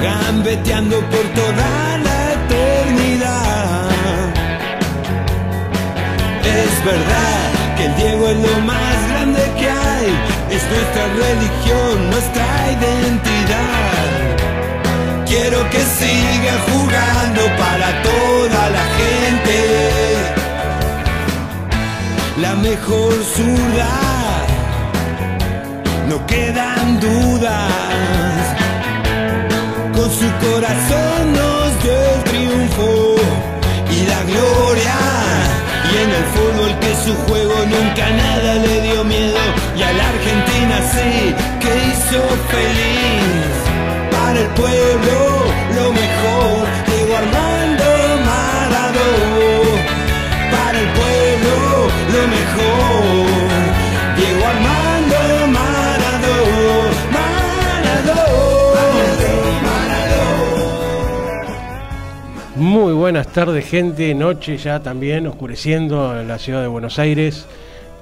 Gambeteando por toda la eternidad. Es verdad Diego es lo más grande que hay. Es nuestra religión, nuestra identidad. Quiero que siga jugando para toda la gente la mejor zurda. No quedan dudas. Con su corazón nos dio el triunfo y la gloria. Y en el fútbol que su juego nunca nada le dio miedo. Y a la Argentina sí que hizo feliz. Para el pueblo lo mejor. Diego Armando Maradona para el pueblo lo mejor. Muy buenas tardes, gente. Noche ya también oscureciendo en la ciudad de Buenos Aires.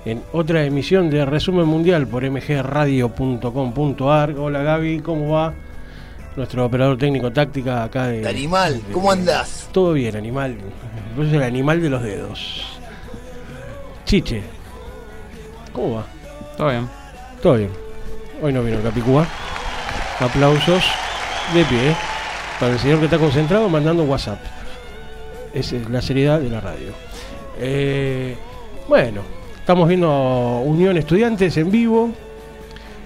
En otra emisión de Resumen Mundial por mgradio.com.ar. Hola Gaby, ¿cómo va? Nuestro operador técnico táctica acá de. Animal, ¿cómo andás? Todo bien, animal. Vos sos el animal de los dedos. Chiche, ¿cómo va? Todo bien. Todo bien. Hoy no vino el Capicúa. Aplausos de pie para el señor que está concentrado mandando WhatsApp. Esa es la seriedad de la radio. Eh, bueno, estamos viendo Unión Estudiantes en vivo.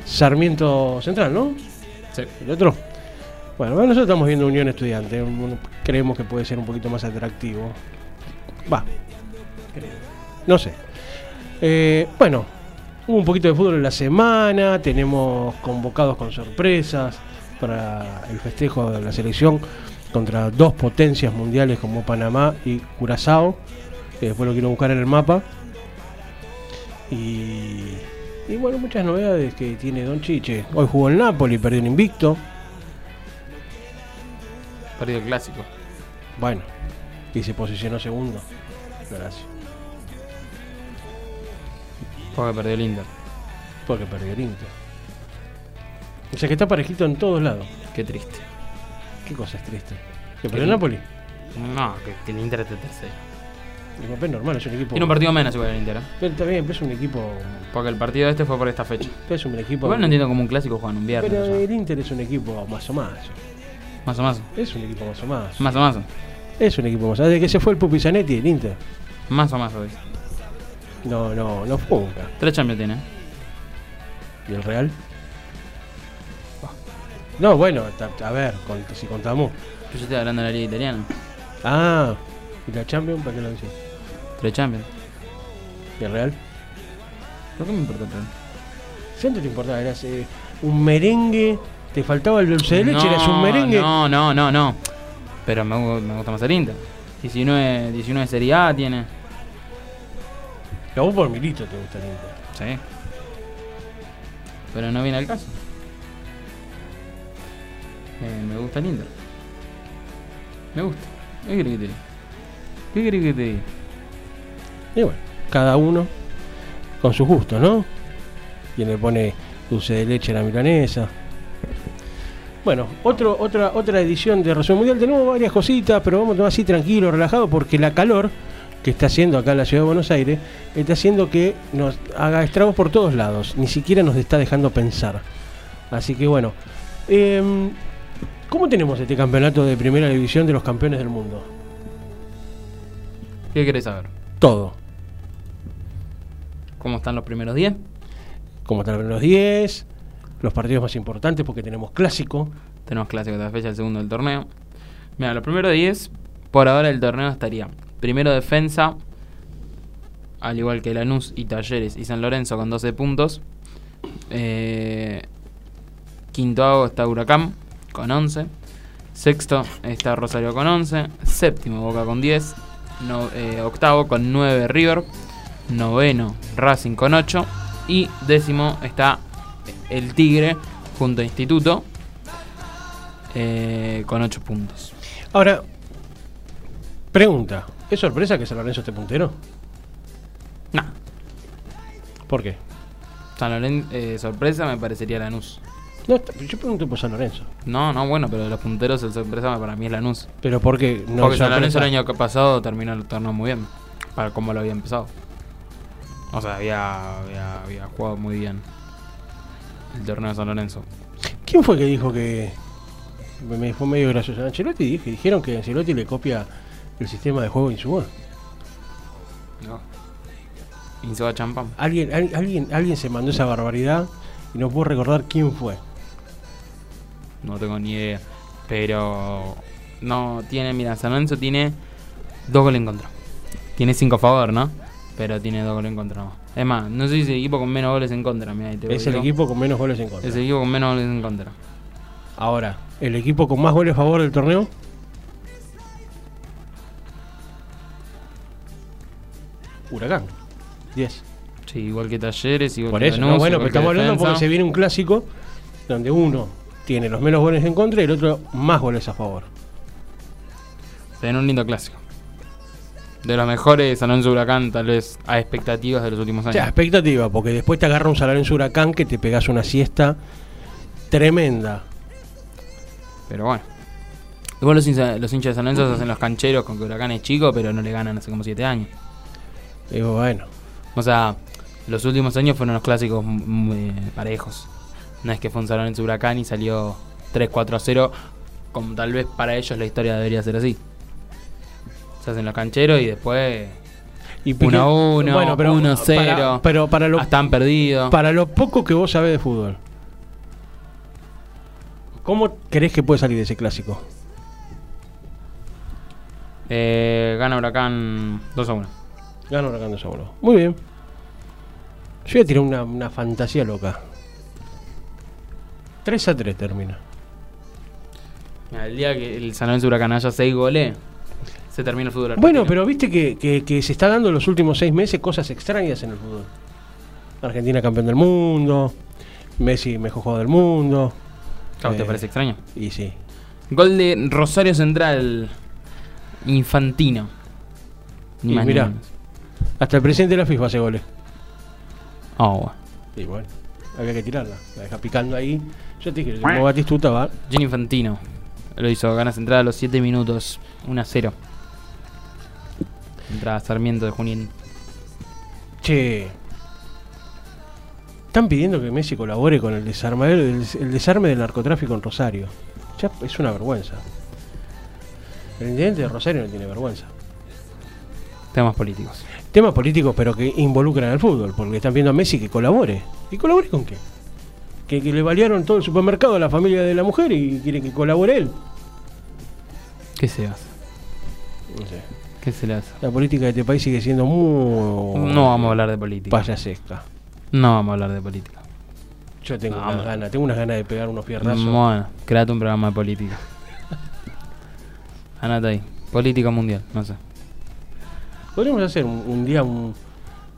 Sarmiento Central, ¿no? Sí. El otro. Bueno, nosotros estamos viendo Unión Estudiante. Creemos que puede ser un poquito más atractivo. Va. No sé. Eh, bueno, hubo un poquito de fútbol en la semana. Tenemos convocados con sorpresas para el festejo de la selección contra dos potencias mundiales como Panamá y Curazao. Que después lo quiero buscar en el mapa. Y, y bueno, muchas novedades que tiene Don Chiche. Hoy jugó el Napoli, perdió un invicto. Perdido el clásico. Bueno, y se posicionó segundo. Gracias. Porque perdió el Inter. Porque perdió el Inter. O sea que está parejito en todos lados. Qué triste. ¿Qué cosa es triste? ¿Que perdió el Napoli? No, que, que el Inter esté tercero. El papel normal, es un equipo. Tiene un partido menos igual el Inter. ¿eh? Pero está bien, pero es un equipo. Porque el partido este fue por esta fecha. pero es un equipo. Igual no entiendo cómo un clásico juegan un viernes. Pero o sea. el Inter es un equipo más o más. Más o más. Es un equipo más o más. Más o más. Es un equipo más. Desde que se fue el Pupi Zanetti, el Inter. Más o más hoy. No, no, no fue nunca. Tres Champions tiene. ¿Y el Real? No, bueno, a ver, con- si contamos. Yo estoy hablando de la liga italiana. Ah, ¿y la Champions? ¿Para qué lo decís? Tres Champions. ¿Y el Real? ¿Por qué me importa tres? ¿Siempre te importaba? Eras eh, un merengue, te faltaba el dulce de leche, eras un merengue. No, no, no, no. Pero me gusta más el Inter. 19, 19 Serie A tiene. A vos por Milito te gusta el Inter. Sí. Pero no viene al caso. Eh, me gusta Inter. Me gusta. ¿Qué querés que te diga? ¿Qué querés que te diga? Y bueno, cada uno con sus gustos, ¿no? Quien le pone dulce de leche a la milanesa. Bueno, otro, otra, otra edición de Resumen Mundial. Tenemos varias cositas, pero vamos a tomar así tranquilo, relajado, porque la calor que está haciendo acá en la ciudad de Buenos Aires está haciendo que nos haga estragos por todos lados. Ni siquiera nos está dejando pensar. Así que bueno, em, ¿cómo tenemos este campeonato de primera división de los campeones del mundo? ¿Qué querés saber? Todo. ¿Cómo están los primeros 10? como están los 10, los partidos más importantes porque tenemos clásico. Tenemos clásico de la fecha, el segundo del torneo. Mira, los primeros 10, por ahora el torneo estaría. Primero defensa, al igual que Lanús y Talleres y San Lorenzo con 12 puntos. Eh, quinto hago está Huracán con 11. Sexto está Rosario con 11. Séptimo Boca con 10. No, eh, octavo con 9 River. Noveno, Racing con 8. Y décimo está el Tigre junto a Instituto eh, con 8 puntos. Ahora, pregunta: ¿es sorpresa que San Lorenzo esté puntero? Nah, ¿Por qué? San Lorenzo, eh, sorpresa me parecería Lanús. No, yo pregunto por San Lorenzo. No, no, bueno, pero de los punteros el sorpresa para mí es Lanús. Pero ¿por qué no Porque San Lorenzo el año que pasado terminó el torneo muy bien. Para como lo había empezado. O sea, había, había, había jugado muy bien el torneo de San Lorenzo. ¿Quién fue que dijo que me- me fue medio gracioso? Ancelotti dije, dijeron que Ancelotti le copia el sistema de juego Insúa. ¿no? Insúa Champán. Alguien, al- alguien, alguien se mandó esa barbaridad y no puedo recordar quién fue. No tengo ni idea. Pero no tiene, mira, San Lorenzo tiene dos goles en contra. Tiene cinco a favor, ¿no? Pero tiene dos goles en contra. Es más, no sé si es el equipo con menos goles en contra. mirá, te Es el equipo con menos goles en contra. Es el equipo con menos goles en contra. Ahora, el equipo con más goles a favor del torneo. Huracán. 10. Sí, igual que Talleres, igual Por que eso, Lanús, no, bueno, pero estamos hablando porque se viene un clásico donde uno tiene los menos goles en contra y el otro más goles a favor. Se viene un lindo clásico. De los mejores San Lorenzo Huracán, tal vez a expectativas de los últimos O años. sea, expectativa, porque después te agarra un salario en Huracán que te pegas una siesta tremenda. Pero bueno. Igual los, hinchas- los hinchas de San Lorenzo se hacen los cancheros con que Huracán es chico, pero no le ganan hace como 7 años. Digo, bueno, O sea, los últimos años fueron los clásicos muy parejos. No es que fue un San Lorenzo Huracán y salió 3-4 a 0, como tal vez para ellos la historia debería ser así. Se hacen los cancheros y después y 1 a 1, bueno, pero 1 a 0. Para, pero para lo, están perdidos. para lo poco que vos sabés de fútbol, ¿cómo crees que puede salir de ese clásico? Eh, gana Huracán 2 a 1. Gana Huracán de Sabolo. Muy bien. Yo voy a tirar una, una fantasía loca. 3 a 3 termina. El día que el San Lorenzo Huracán haya 6 goles, se termina el fútbol argentino. Bueno, pero viste que, que- que se está dando en los últimos seis meses cosas extrañas en el fútbol. Argentina campeón del mundo, Messi mejor jugador del mundo. Claro, ¿Te eh, parece extraño? Y sí. Gol de Rosario Central. Infantino. Ni Y más ni mirá. menos. Hasta el presidente de la FIFA hace goles. Oh, bueno. Y bueno, había que tirarla. La deja picando ahí. Yo te dije, como Batistuta va. Jenny Infantino. Lo hizo, gana Central a los 7 minutos. 1 a 0. Entra Sarmiento de Junín. Che. Están pidiendo que Messi colabore con el desarme, el, el desarme del narcotráfico en Rosario. Ya es una vergüenza. El intendente de Rosario no tiene vergüenza. Temas políticos. Temas políticos, pero que involucran al fútbol, porque están pidiendo a Messi que colabore. ¿Y colabore con qué? Que, que le balearon todo el supermercado a la familia de la mujer y quiere que colabore él. ¿Qué se hace? No sé. ¿Qué se le hace? La política de este país sigue siendo muy No vamos a hablar de política. payasesca. No vamos a hablar de política. Yo tengo No, unas ganas, tengo unas ganas de pegar unos piernazos. Bueno, créate un programa de política. Anota ahí. Política mundial, no sé. Podríamos hacer un, un día un,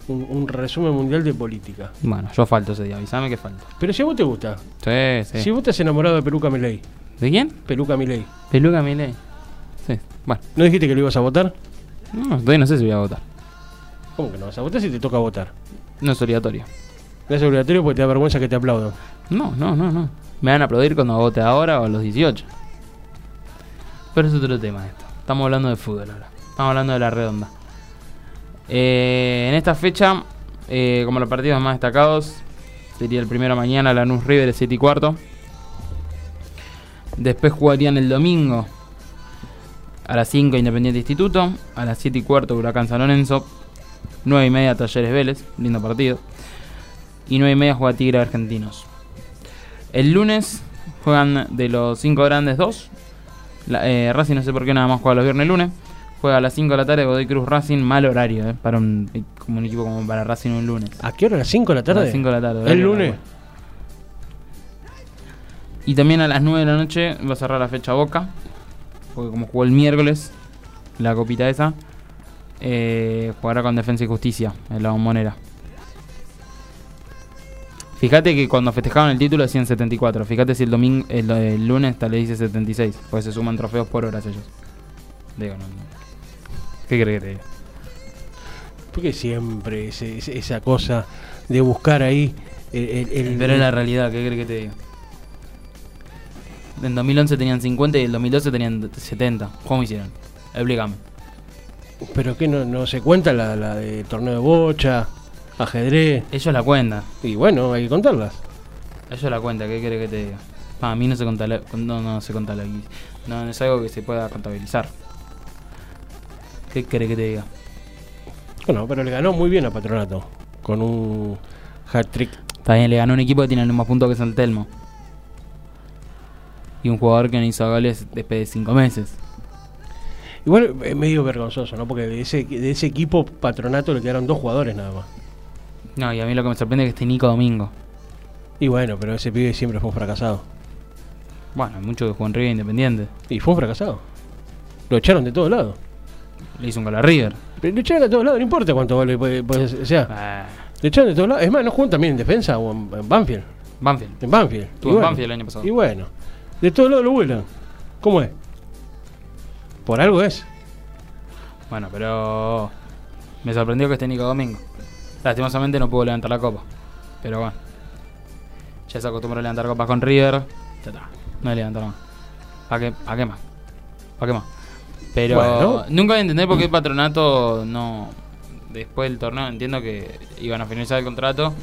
un- un resumen mundial de política. Bueno, yo falto ese día, avísame que falto. Pero si a vos te gusta, Sí, sí. si vos estás enamorado de Peluca Milei, ¿De quién? Peluca Milei, Peluca Milei. Sí, bueno. ¿no dijiste que lo ibas a votar? No, todavía no sé si voy a votar. ¿Cómo que no vas a votar si te toca votar? No es obligatorio. No es obligatorio porque te da vergüenza que te aplaudan. No, no, no, no. Me van a aplaudir cuando vote ahora o a los 18. Pero es otro tema esto. Estamos hablando de fútbol ahora. Estamos hablando de la redonda. Eh, en esta fecha, eh, como los partidos más destacados, sería el primero mañana Lanús River, 7 y cuarto. Después jugarían el domingo a las 5 Independiente Instituto, a las 7 y cuarto Huracán San Lorenzo, 9 y media Talleres Vélez, lindo partido, y 9 y media juega Tigre Argentinos. El lunes juegan de los 5 grandes 2. La, eh, Racing no sé por qué nada más juega los viernes y lunes. Juega a las 5 de la tarde Godoy Cruz Racing, mal horario, eh, para un, como un equipo como para Racing un lunes. ¿A qué hora? ¿A las 5 de la A tarde? las 5 de la tarde. ¿El lunes? Y también a las 9 de la noche va a cerrar la fecha Boca. Porque como jugó el miércoles, la copita esa, eh, jugará con Defensa y Justicia en la bombonera. Fíjate que cuando festejaban el título decían 74. Fíjate si el domingo el, el lunes tal le dice 76. Pues se suman trofeos por horas ellos. Digo, no, no. ¿Qué crees que te diga? Porque siempre ese- ese- esa cosa de buscar ahí el, el- el- Pero es la realidad, ¿qué crees que te diga? En 2011 tenían 50 y en 2012 tenían 70. ¿Cómo hicieron? Explícame. Pero que no, no se cuenta la, la de torneo de bocha, ajedrez. Ellos la cuentan. Y bueno, hay que contarlas. Ellos la cuentan, ¿qué querés que te diga? Para mí no se contabiliza. No, no se contabiliza. No, no es algo que se pueda contabilizar. ¿Qué querés que te diga? Bueno, pero le ganó muy bien a Patronato. Con un hat trick. También le ganó un equipo que tiene el mismo punto que San Telmo. Y un jugador que no hizo goles después de 5 meses. Igual es medio vergonzoso, ¿no? Porque de ese, de ese equipo Patronato le quedaron dos jugadores nada más. No, y a mí lo que me sorprende es que esté Nico Domingo. Y bueno, pero ese pibe siempre fue un fracasado. Bueno, hay mucho que jugó en River Independiente. Y fue un fracasado. Lo echaron de todos lados. Le hizo un gol a River. Pero lo echaron de todos lados, no importa cuánto ser. O sea, Ah, lo echaron de todos lados. Es más, no juegan también en defensa o en, en Banfield. Banfield. En Banfield. Estuvo en bueno, Banfield el año pasado. Y bueno, de todos lados lo vuelan. ¿Cómo es? Por algo es. Bueno, pero me sorprendió que esté Nico Domingo. Lastimosamente no pudo levantar la copa. Pero bueno. Ya se acostumbró a levantar copas con River. No le levantaron más. ¿Para qué, pa' qué más? ¿Para qué más? Pero Bueno. nunca voy a entender por qué el patronato no. Después del torneo entiendo que iban a finalizar el contrato.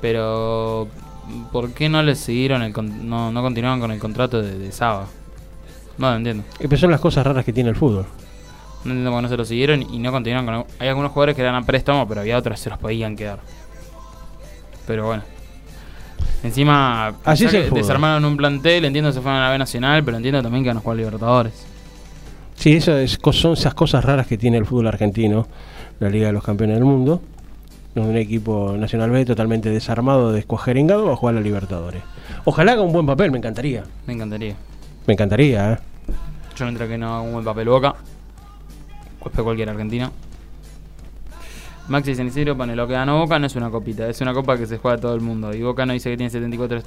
Pero ¿por qué no le siguieron el con- no, no continuaron con el contrato de, de Saba? No lo entiendo. Que son las cosas raras que tiene el fútbol. No entiendo por qué no se lo siguieron y no continuaron con... Hay algunos jugadores que eran a préstamo, pero había otros que se los podían quedar. Pero bueno. Encima, Así es el desarmaron un plantel, entiendo que se fueron a la B Nacional, pero entiendo también que van a jugar Libertadores. Sí, eso es, son esas cosas raras que tiene el fútbol argentino, la Liga de los Campeones del Mundo. Un equipo Nacional B totalmente desarmado, descuajeringado, va a jugar a la Libertadores. Ojalá haga un buen papel, me encantaría. Me encantaría. Me encantaría, ¿eh? Yo no entré que no haga un buen papel boca. Después cualquier argentino. Maxi Isidro pone lo que ganó Boca no es una copita, es una copa que se juega a todo el mundo. Y Boca no dice que tiene 74 est-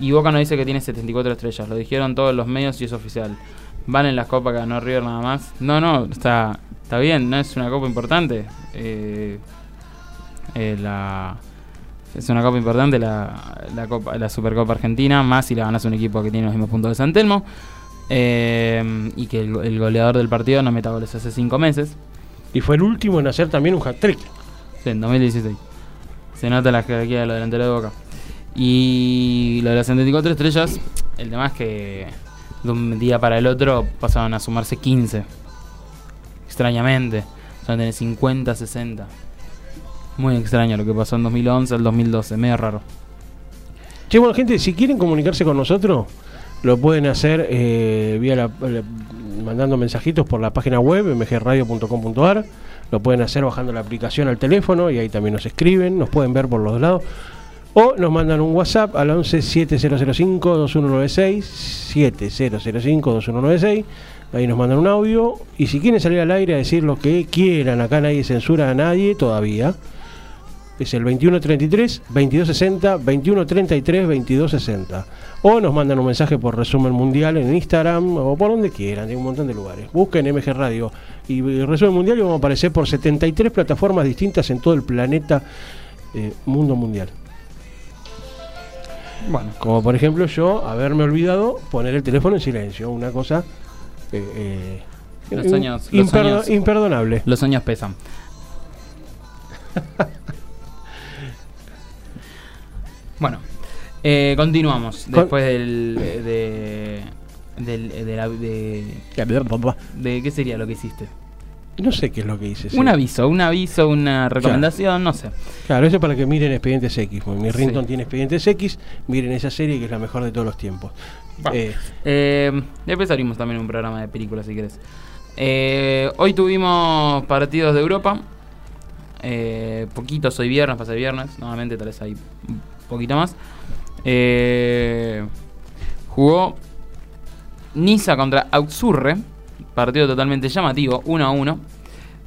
y Boca no dice que tiene 74 estrellas, lo dijeron todos los medios y es oficial. Van en las copas que ganó River nada más. No, no, está, está bien, no es una copa importante. Eh, eh, la, es una copa importante la, la, copa, la Supercopa Argentina, más si la ganas un equipo que tiene los mismos puntos de San Telmo. Eh, y que el, go- el goleador del partido no meta goles hace 5 meses. Y fue el último en hacer también un hat-trick. Sí, en 2016. Se nota la jerarquía de los delanteros de Boca. Y lo de las 74 estrellas, el tema es que de un día para el otro pasaban a sumarse 15. Extrañamente. A tener 50, 60. Muy extraño lo que pasó en 2011 al 2012, medio raro. Che, bueno, gente, si quieren comunicarse con nosotros, lo pueden hacer eh, vía mandando mensajitos por la página web mgradio.com.ar. Lo pueden hacer bajando la aplicación al teléfono y ahí también nos escriben, nos pueden ver por los dos lados. O nos mandan un WhatsApp al 11 7005 2196 7005 2196. Ahí nos mandan un audio. Y si quieren salir al aire a decir lo que quieran, acá nadie censura a nadie todavía. Es el 2133 2260 2133 2260. O nos mandan un mensaje por resumen mundial en Instagram o por donde quieran, en un montón de lugares. Busquen MG Radio y resumen mundial y vamos a aparecer por 73 plataformas distintas en todo el planeta eh, mundo mundial. Bueno, Como por ejemplo yo haberme olvidado poner el teléfono en silencio, una cosa eh, eh, Los in- años- los imperdo- años- imperdonable. los años pesan. bueno, eh, continuamos. Con- Después del. De, del, de, la- de, de- ¿Qué sería lo que hiciste? No sé qué es lo que hice. sí. Un aviso, un aviso, una recomendación, no sé. Claro, eso es para que miren Expedientes X. porque Mi Sí. Rington tiene Expedientes X. Miren esa serie que es la mejor de todos los tiempos. Eh, Eh, después abrimos también un programa de películas si querés. Eh, hoy tuvimos partidos de Europa. Poquitos, hoy viernes, pasa el viernes. Normalmente tal vez hay un poquito más. Jugó Niza contra Auxurre. Partido totalmente llamativo, 1 a 1.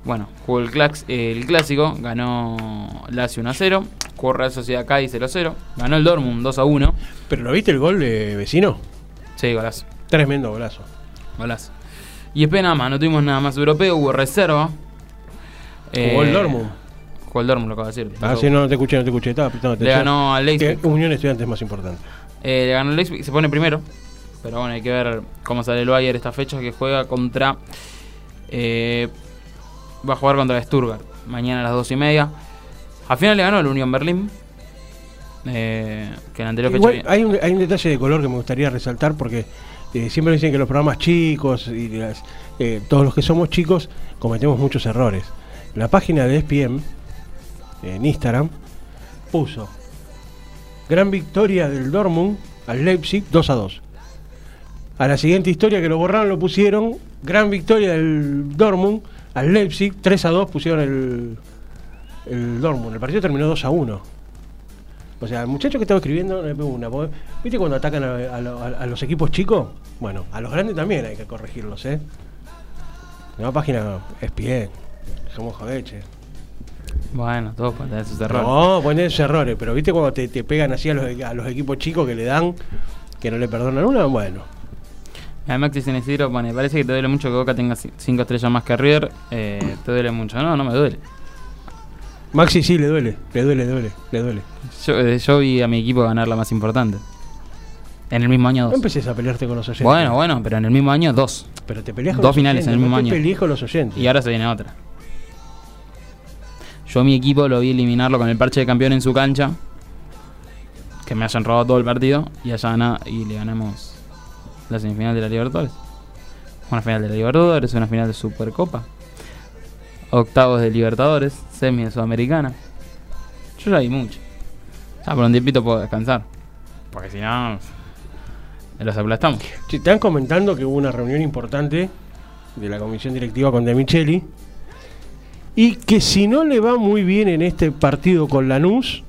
Bueno, jugó el, clax- el clásico, ganó Lazio 1 a 0, jugó Real Sociedad Cádiz 0 a 0, ganó el Dortmund 2 a 1. ¿Pero lo viste el gol de vecino? Sí, golazo. Tremendo golazo. Golazo. Y después nada más, no tuvimos nada más europeo, hubo reserva. Jugó el Eh, Dortmund. Jugó el Dortmund, lo acabo de decir. Ah, sí, no, no te escuché, no te escuché. Estaba prestando Le atención. ganó al Leipzig. Unión Estudiante es más importante. Eh, le ganó el Leipzig, se pone primero. Pero bueno, hay que ver cómo sale el Bayern esta fecha que juega contra. eh, va a jugar contra el Stuttgart mañana a las 2 y media. Al final le ganó el Unión Berlín. eh, que en anterior fecha. Igual, vi- hay un, hay un detalle de color que me gustaría resaltar porque eh, siempre dicen que los programas chicos y las- eh, todos los que somos chicos cometemos muchos errores. La página de E ESPN en Instagram puso gran victoria del Dortmund al Leipzig 2 a 2. A la siguiente historia que lo borraron lo pusieron gran victoria del Dortmund al Leipzig 3 a 2 pusieron el, el Dortmund. El partido terminó 2 a 1. O sea, el muchacho que estaba escribiendo le pegó una. ¿Viste cuando atacan a, a lo- a- a los equipos chicos? Bueno, a los grandes también hay que corregirlos, ¿eh? La página es bien. Somos jodeche. Bueno, todos pueden tener sus errores. No, poner esos errores, pero ¿viste cuando te, te pegan así a los, a los equipos chicos que le dan, que no le perdonan una? Bueno. Además, Cristian Isidro pone: Parece que te duele mucho que Boca tenga 5 estrellas más que River. eh, te duele mucho. No, no me duele. Maxi sí le duele, le duele, le duele, le duele. Yo, eh, yo vi a mi equipo ganar la más importante. En el mismo año No dos. empeces a pelearte con los oyentes. Bueno, bueno, pero en el mismo año dos. Pero te peleas con dos los finales en el oyentes, mismo no te año. pelees con los oyentes. Y ahora se viene otra. Yo a mi equipo lo vi eliminarlo con el parche de campeón en su cancha. Que me hayan robado todo el partido. Y allá y le ganamos la semifinal de la Libertadores. Una final de la Libertadores, una final de Supercopa. Octavos de Libertadores, semi de Sudamericana. Yo ya vi mucho. Ya por un tiempito puedo descansar. Porque si no, los aplastamos. Che, Están comentando que hubo una reunión importante de la comisión directiva con De Micheli y que si no le va muy bien en este partido con Lanús,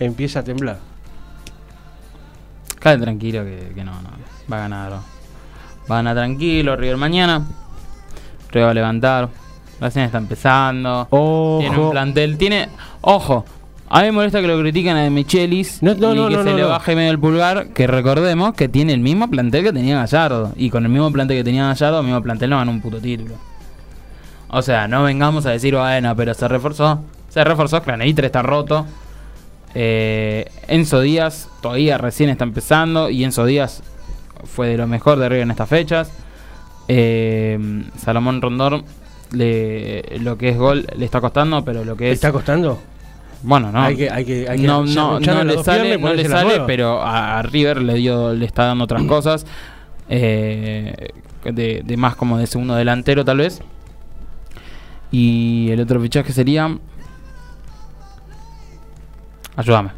empieza a temblar. Tranquilo que, que no, no. Va a ganar. Va a ganar tranquilo. River mañana. River va a levantar. Recién está empezando. Tiene un plantel. Tiene. Ojo. A mí me molesta que lo critican a De Michelis No, no, y no, que se le baje medio el pulgar. Que recordemos que tiene el mismo plantel que tenía Gallardo. Y con el mismo plantel que tenía Gallardo, el mismo plantel no ganó un puto título. O sea, no vengamos a decir, bueno, pero se reforzó. Se reforzó, Craneitre está roto. Eh, Enzo Díaz todavía recién está empezando. Y Enzo Díaz fue de lo mejor de River en estas fechas. Eh, Salomón Rondón, le, lo que es gol le está costando, pero lo que ¿te es. está costando? Bueno, no. Hay que- hay que- hay que no, le sale, no le pero a, a River le dio, le está dando otras cosas. eh, de, de más como de segundo delantero, tal vez. Y el otro fichaje sería. Ayúdame.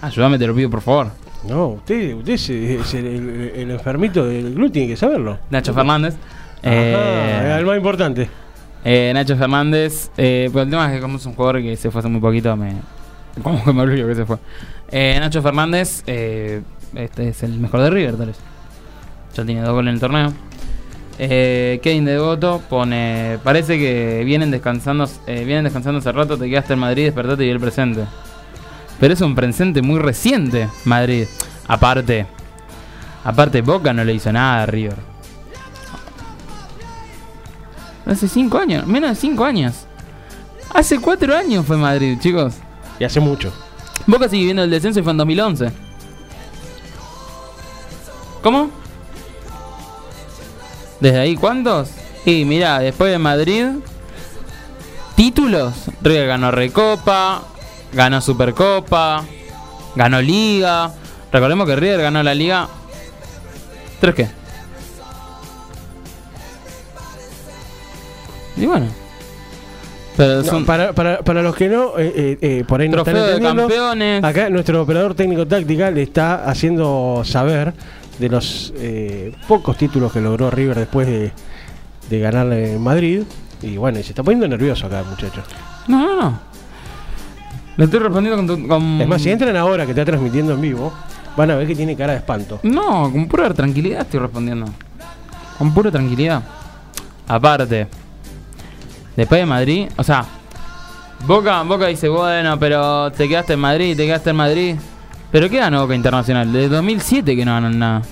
Ayúdame, te lo pido por favor. No, usted, usted es, es el, el- el enfermito del gluten, tiene que saberlo. Nacho Fernández. Ajá, Eh, el más importante. Eh, Nacho Fernández, eh, pero el tema es que como es un jugador que se fue hace muy poquito, me como que me olvido que se fue. Eh, Nacho Fernández, eh, este es el mejor de River, tal vez. Ya tiene dos goles en el torneo. Eh, Kevin Devoto pone, parece que vienen descansando, eh, vienen descansando hace rato, te quedaste en Madrid, despertate y el presente. Pero es un presente muy reciente, Madrid. Aparte, aparte Boca no le hizo nada a River. Hace cinco años, menos de cinco años. Hace cuatro años fue Madrid, chicos. Y hace mucho. Boca sigue viendo el descenso y fue en 2011. ¿Cómo? ¿Desde ahí cuántos? Y mira, después de Madrid, títulos. River ganó Recopa, ganó Supercopa, ganó Liga. Recordemos que River ganó la Liga. ¿Tres qué? Y bueno. Pero No, son para, para, para los que no, eh, eh, eh, por ahí no están de campeones. acá nuestro operador técnico táctica le está haciendo saber de los eh, pocos títulos que logró River después de, de ganarle en Madrid. Y bueno, y se está poniendo nervioso acá, muchachos. No, no, no. Le estoy respondiendo con, tu- con- Es más, si entran ahora que está transmitiendo en vivo, van a ver que tiene cara de espanto. No, con pura tranquilidad estoy respondiendo. Con pura tranquilidad. Aparte, después de Madrid, o sea, Boca, Boca dice, bueno, pero te quedaste en Madrid, te quedaste en Madrid. Pero ¿qué ganó Boca Internacional? Desde 2007 que no ganan nada.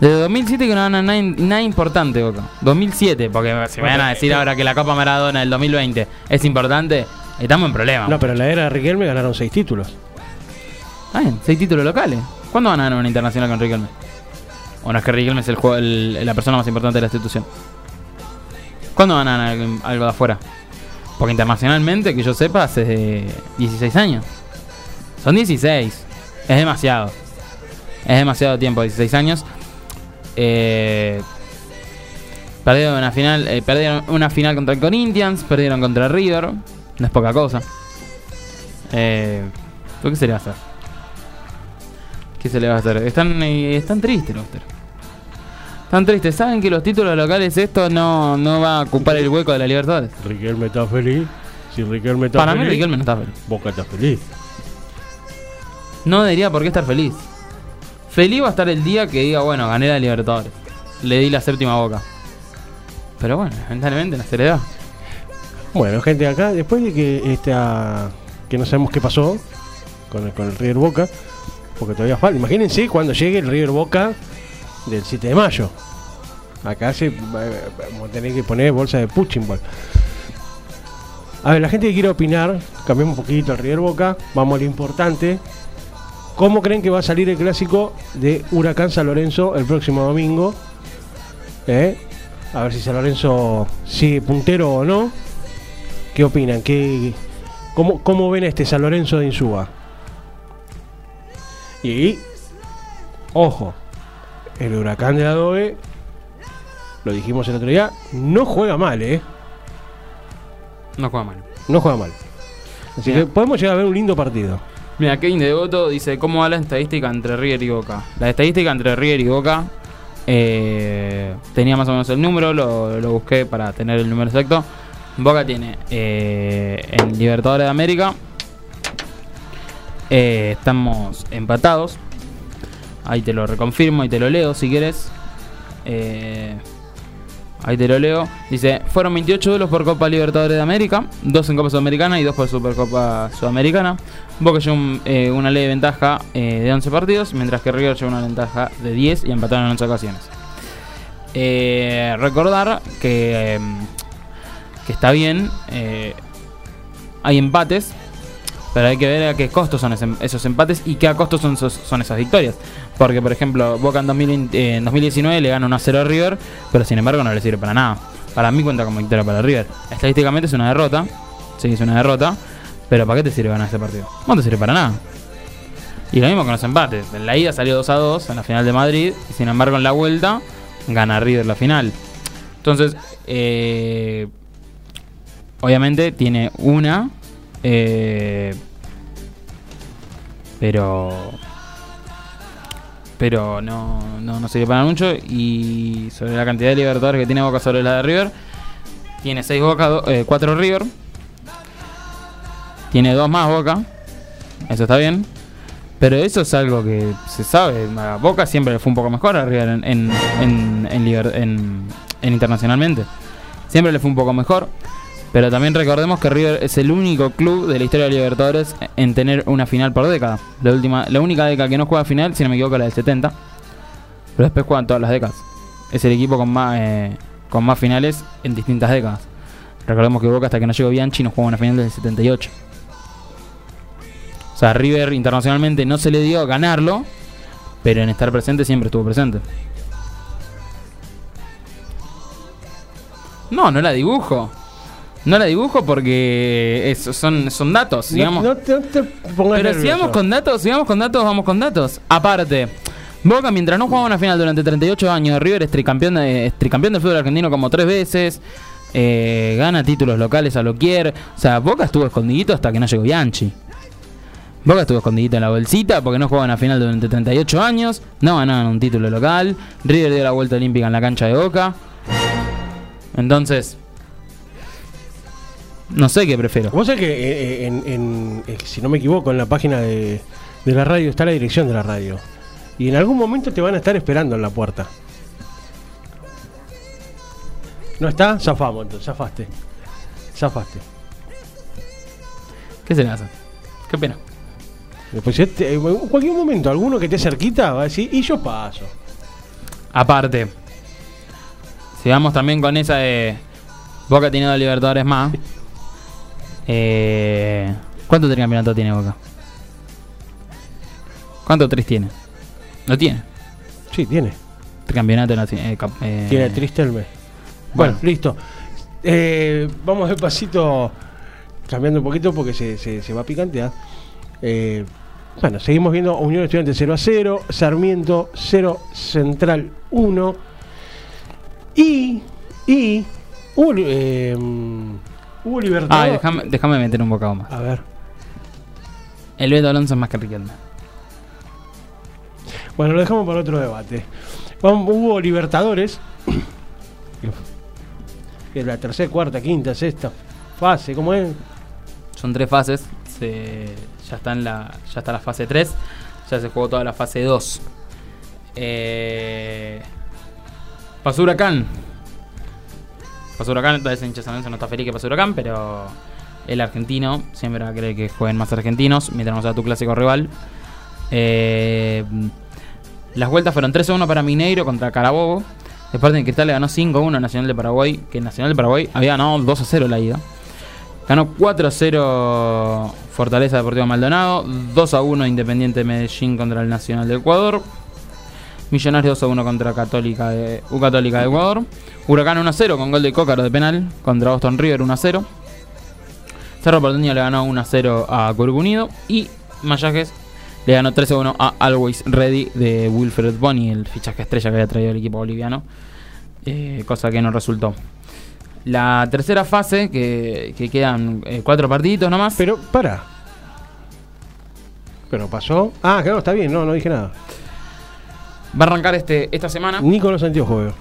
Desde 2007 que no ganan nada, nada importante, Boca. 2007, porque si me van a decir ahora que la Copa Maradona del 2020 es importante, estamos en problemas. No, pero en la era de Riquelme ganaron seis títulos. Ah, bien, seis títulos locales. ¿Cuándo van a ganar una internacional con Riquelme? ¿O no es que Riquelme es el, juego- el- la persona más importante de la institución? ¿Cuándo van a ganar algo de afuera? Porque internacionalmente, que yo sepa, hace 16 años. Son 16. Es demasiado. Es demasiado tiempo, 16 años. Eh, perdieron una final, eh, perdieron una final contra el Corinthians, perdieron contra River. No es poca cosa. Eh, ¿pero ¿Qué se le va a hacer? ¿Qué se le va a hacer? Están, eh, están tristes los. Están tristes. Saben que los títulos locales esto no, no va a ocupar el hueco de la Libertadores. Riquelme está feliz. Si Riquelme está Para mí Riquelme no está feliz. Boca está feliz. No debería por qué estar feliz. Feliz va a estar el día que diga, bueno, gané la Libertadores. Le di la séptima boca. Pero bueno, lamentablemente la seriedad. Bueno, gente, acá, después de que esta, que no sabemos qué pasó con el, con River Boca, porque todavía falta. Imagínense cuando llegue el River Boca del 7 de mayo. Acá se, va- vamos a tener que poner bolsa de punching. A ver, la gente que quiere opinar, cambiemos un poquito el River Boca, vamos a lo importante. ¿Cómo creen que va a salir el clásico de Huracán San Lorenzo el próximo domingo? ¿Eh? A ver si San Lorenzo sigue puntero o no. ¿Qué opinan? ¿Qué, cómo, ¿Cómo ven a este San Lorenzo de Insúa? Y, ojo, el huracán de Adobe, lo dijimos el otro día, no juega mal, ¿eh? No juega mal. No juega mal. Así que podemos llegar a ver un lindo partido. Mira, Kevin de Devoto dice, ¿cómo va la estadística entre River y Boca? La estadística entre River y Boca eh, tenía más o menos el número, lo, lo busqué para tener el número exacto. Boca tiene eh, en Libertadores de América, eh, estamos empatados. Ahí te lo reconfirmo y te lo leo si quieres. Eh, ahí te lo leo. Dice, fueron 28 duelos por Copa Libertadores de América, 2 en Copa Sudamericana y 2 por Supercopa Sudamericana. Boca lleva un- eh, una ley de ventaja eh, de 11 partidos, mientras que River lleva una ventaja de 10 y empataron en 11 ocasiones. Eh, recordar que, eh, que está bien, eh, hay empates, pero hay que ver a qué costos son esos empates y qué a costos son, son esas victorias. Porque, por ejemplo, Boca en, 2020 eh, 2019 le gana 1 a 0 a River, pero sin embargo no le sirve para nada. Para mí cuenta como victoria para River. Estadísticamente es una derrota, sí, es una derrota, pero ¿para qué te sirve ganar ese partido? No te sirve para nada. Y lo mismo con los empates. En la ida salió 2 a 2 en la final de Madrid, y sin embargo en la vuelta gana River la final. Entonces, eh, obviamente tiene una, eh, pero pero no, no, no sirve para mucho. Y sobre la cantidad de libertadores que tiene Boca sobre la de River, tiene 6 Boca, 4 River, tiene 2 más Boca, eso está bien. Pero eso es algo que se sabe. Boca siempre le fue un poco mejor a River en, en, en, en- en internacionalmente. Siempre le fue un poco mejor. Pero también recordemos que River es el único club de la historia de Libertadores en tener una final por década. La última, la única década que no juega final, si no me equivoco, la del 70. Pero después juegan todas las décadas. Es el equipo con más, eh, con más finales en distintas décadas. Recordemos que Boca hasta que no llegó Bianchi no jugó una final desde el 78. O sea, River internacionalmente no se le dio ganarlo, pero en estar presente siempre estuvo presente. No, no la dibujo. No la dibujo porque es- son, son datos, digamos. No, no te, no te pongas Pero nervioso. sigamos con datos, sigamos con datos, vamos con datos. Aparte, Boca mientras no jugaba una final durante 38 años, River es tricampeón, de, es tricampeón del fútbol argentino como tres veces, eh, gana títulos locales a lo quiere. O sea, Boca estuvo escondidito hasta que no llegó Bianchi. Boca estuvo escondidito en la bolsita porque no jugaba una final durante 38 años, no ganaban un título local, River dio la vuelta olímpica en la cancha de Boca. Entonces, no sé qué prefiero. Vos sabés que eh, en, en- eh, si no me equivoco, en la página de, de la radio está la dirección de la radio. Y en algún momento te van a estar esperando en la puerta. ¿No está? Zafamos entonces, zafaste. Zafaste. ¿Qué se le hace? Qué pena. Después, este, en cualquier momento, alguno que esté cerquita va a decir, y yo paso. Aparte, si vamos también con esa de Boca tiene dos Libertadores más. Eh, ¿Cuánto tricampeonato tiene Boca? ¿Cuánto tres tiene? No tiene. Sí, tiene. Tricampeonato no tiene. eh, cap- eh, Tiene triste el mes. Bueno. Bueno, listo. Eh, vamos despacito, cambiando un poquito porque se, se, se va a picantear. Eh, bueno, seguimos viendo Unión Estudiantes 0 a 0, Sarmiento 0, Central 1. Y, y, hubo, li- eh, hubo Ah, déjame, déjame meter un bocado más. A ver, El Beto Alonso es más que Riquelme. bueno, lo dejamos para otro debate. Hubo Libertadores. Que la tercera, cuarta, quinta, sexta fase, ¿cómo es? Son tres fases. Se, ya, está en la, ya está la fase 3. Ya se jugó toda la fase 2. Eh, pasó Huracán. Pasó Huracán. El hincha de San Lorenzo no está feliz que pasó Huracán, pero el argentino siempre va a querer que jueguen más argentinos mientras no sea tu clásico rival. Eh, las vueltas fueron 3-1 para Mineiro contra Carabobo. Sporting Cristal le ganó 5-1 a Nacional de Paraguay, que Nacional de Paraguay había ganado 2-0 la ida. Ganó 4-0 Fortaleza Deportiva Maldonado, 2-1 Independiente Medellín contra el Nacional de Ecuador. Millonarios 2-1 contra Católica de, U Católica de Ecuador. Huracán 1-0 con gol de Cócaro de penal contra Boston River 1-0. Cerro Porteño le ganó 1-0 a Curvo Unido. Y Mayajes le ganó 3-1 a Always Ready de Wilfred Boni, el fichaje estrella que había traído el equipo boliviano. Eh, cosa que no resultó. La tercera fase, que, que quedan eh, cuatro partiditos nomás. Pero, para. Pero pasó. Ah, claro, está bien, no, no dije nada. Va a arrancar este, esta semana. Ni con los anteojos veo.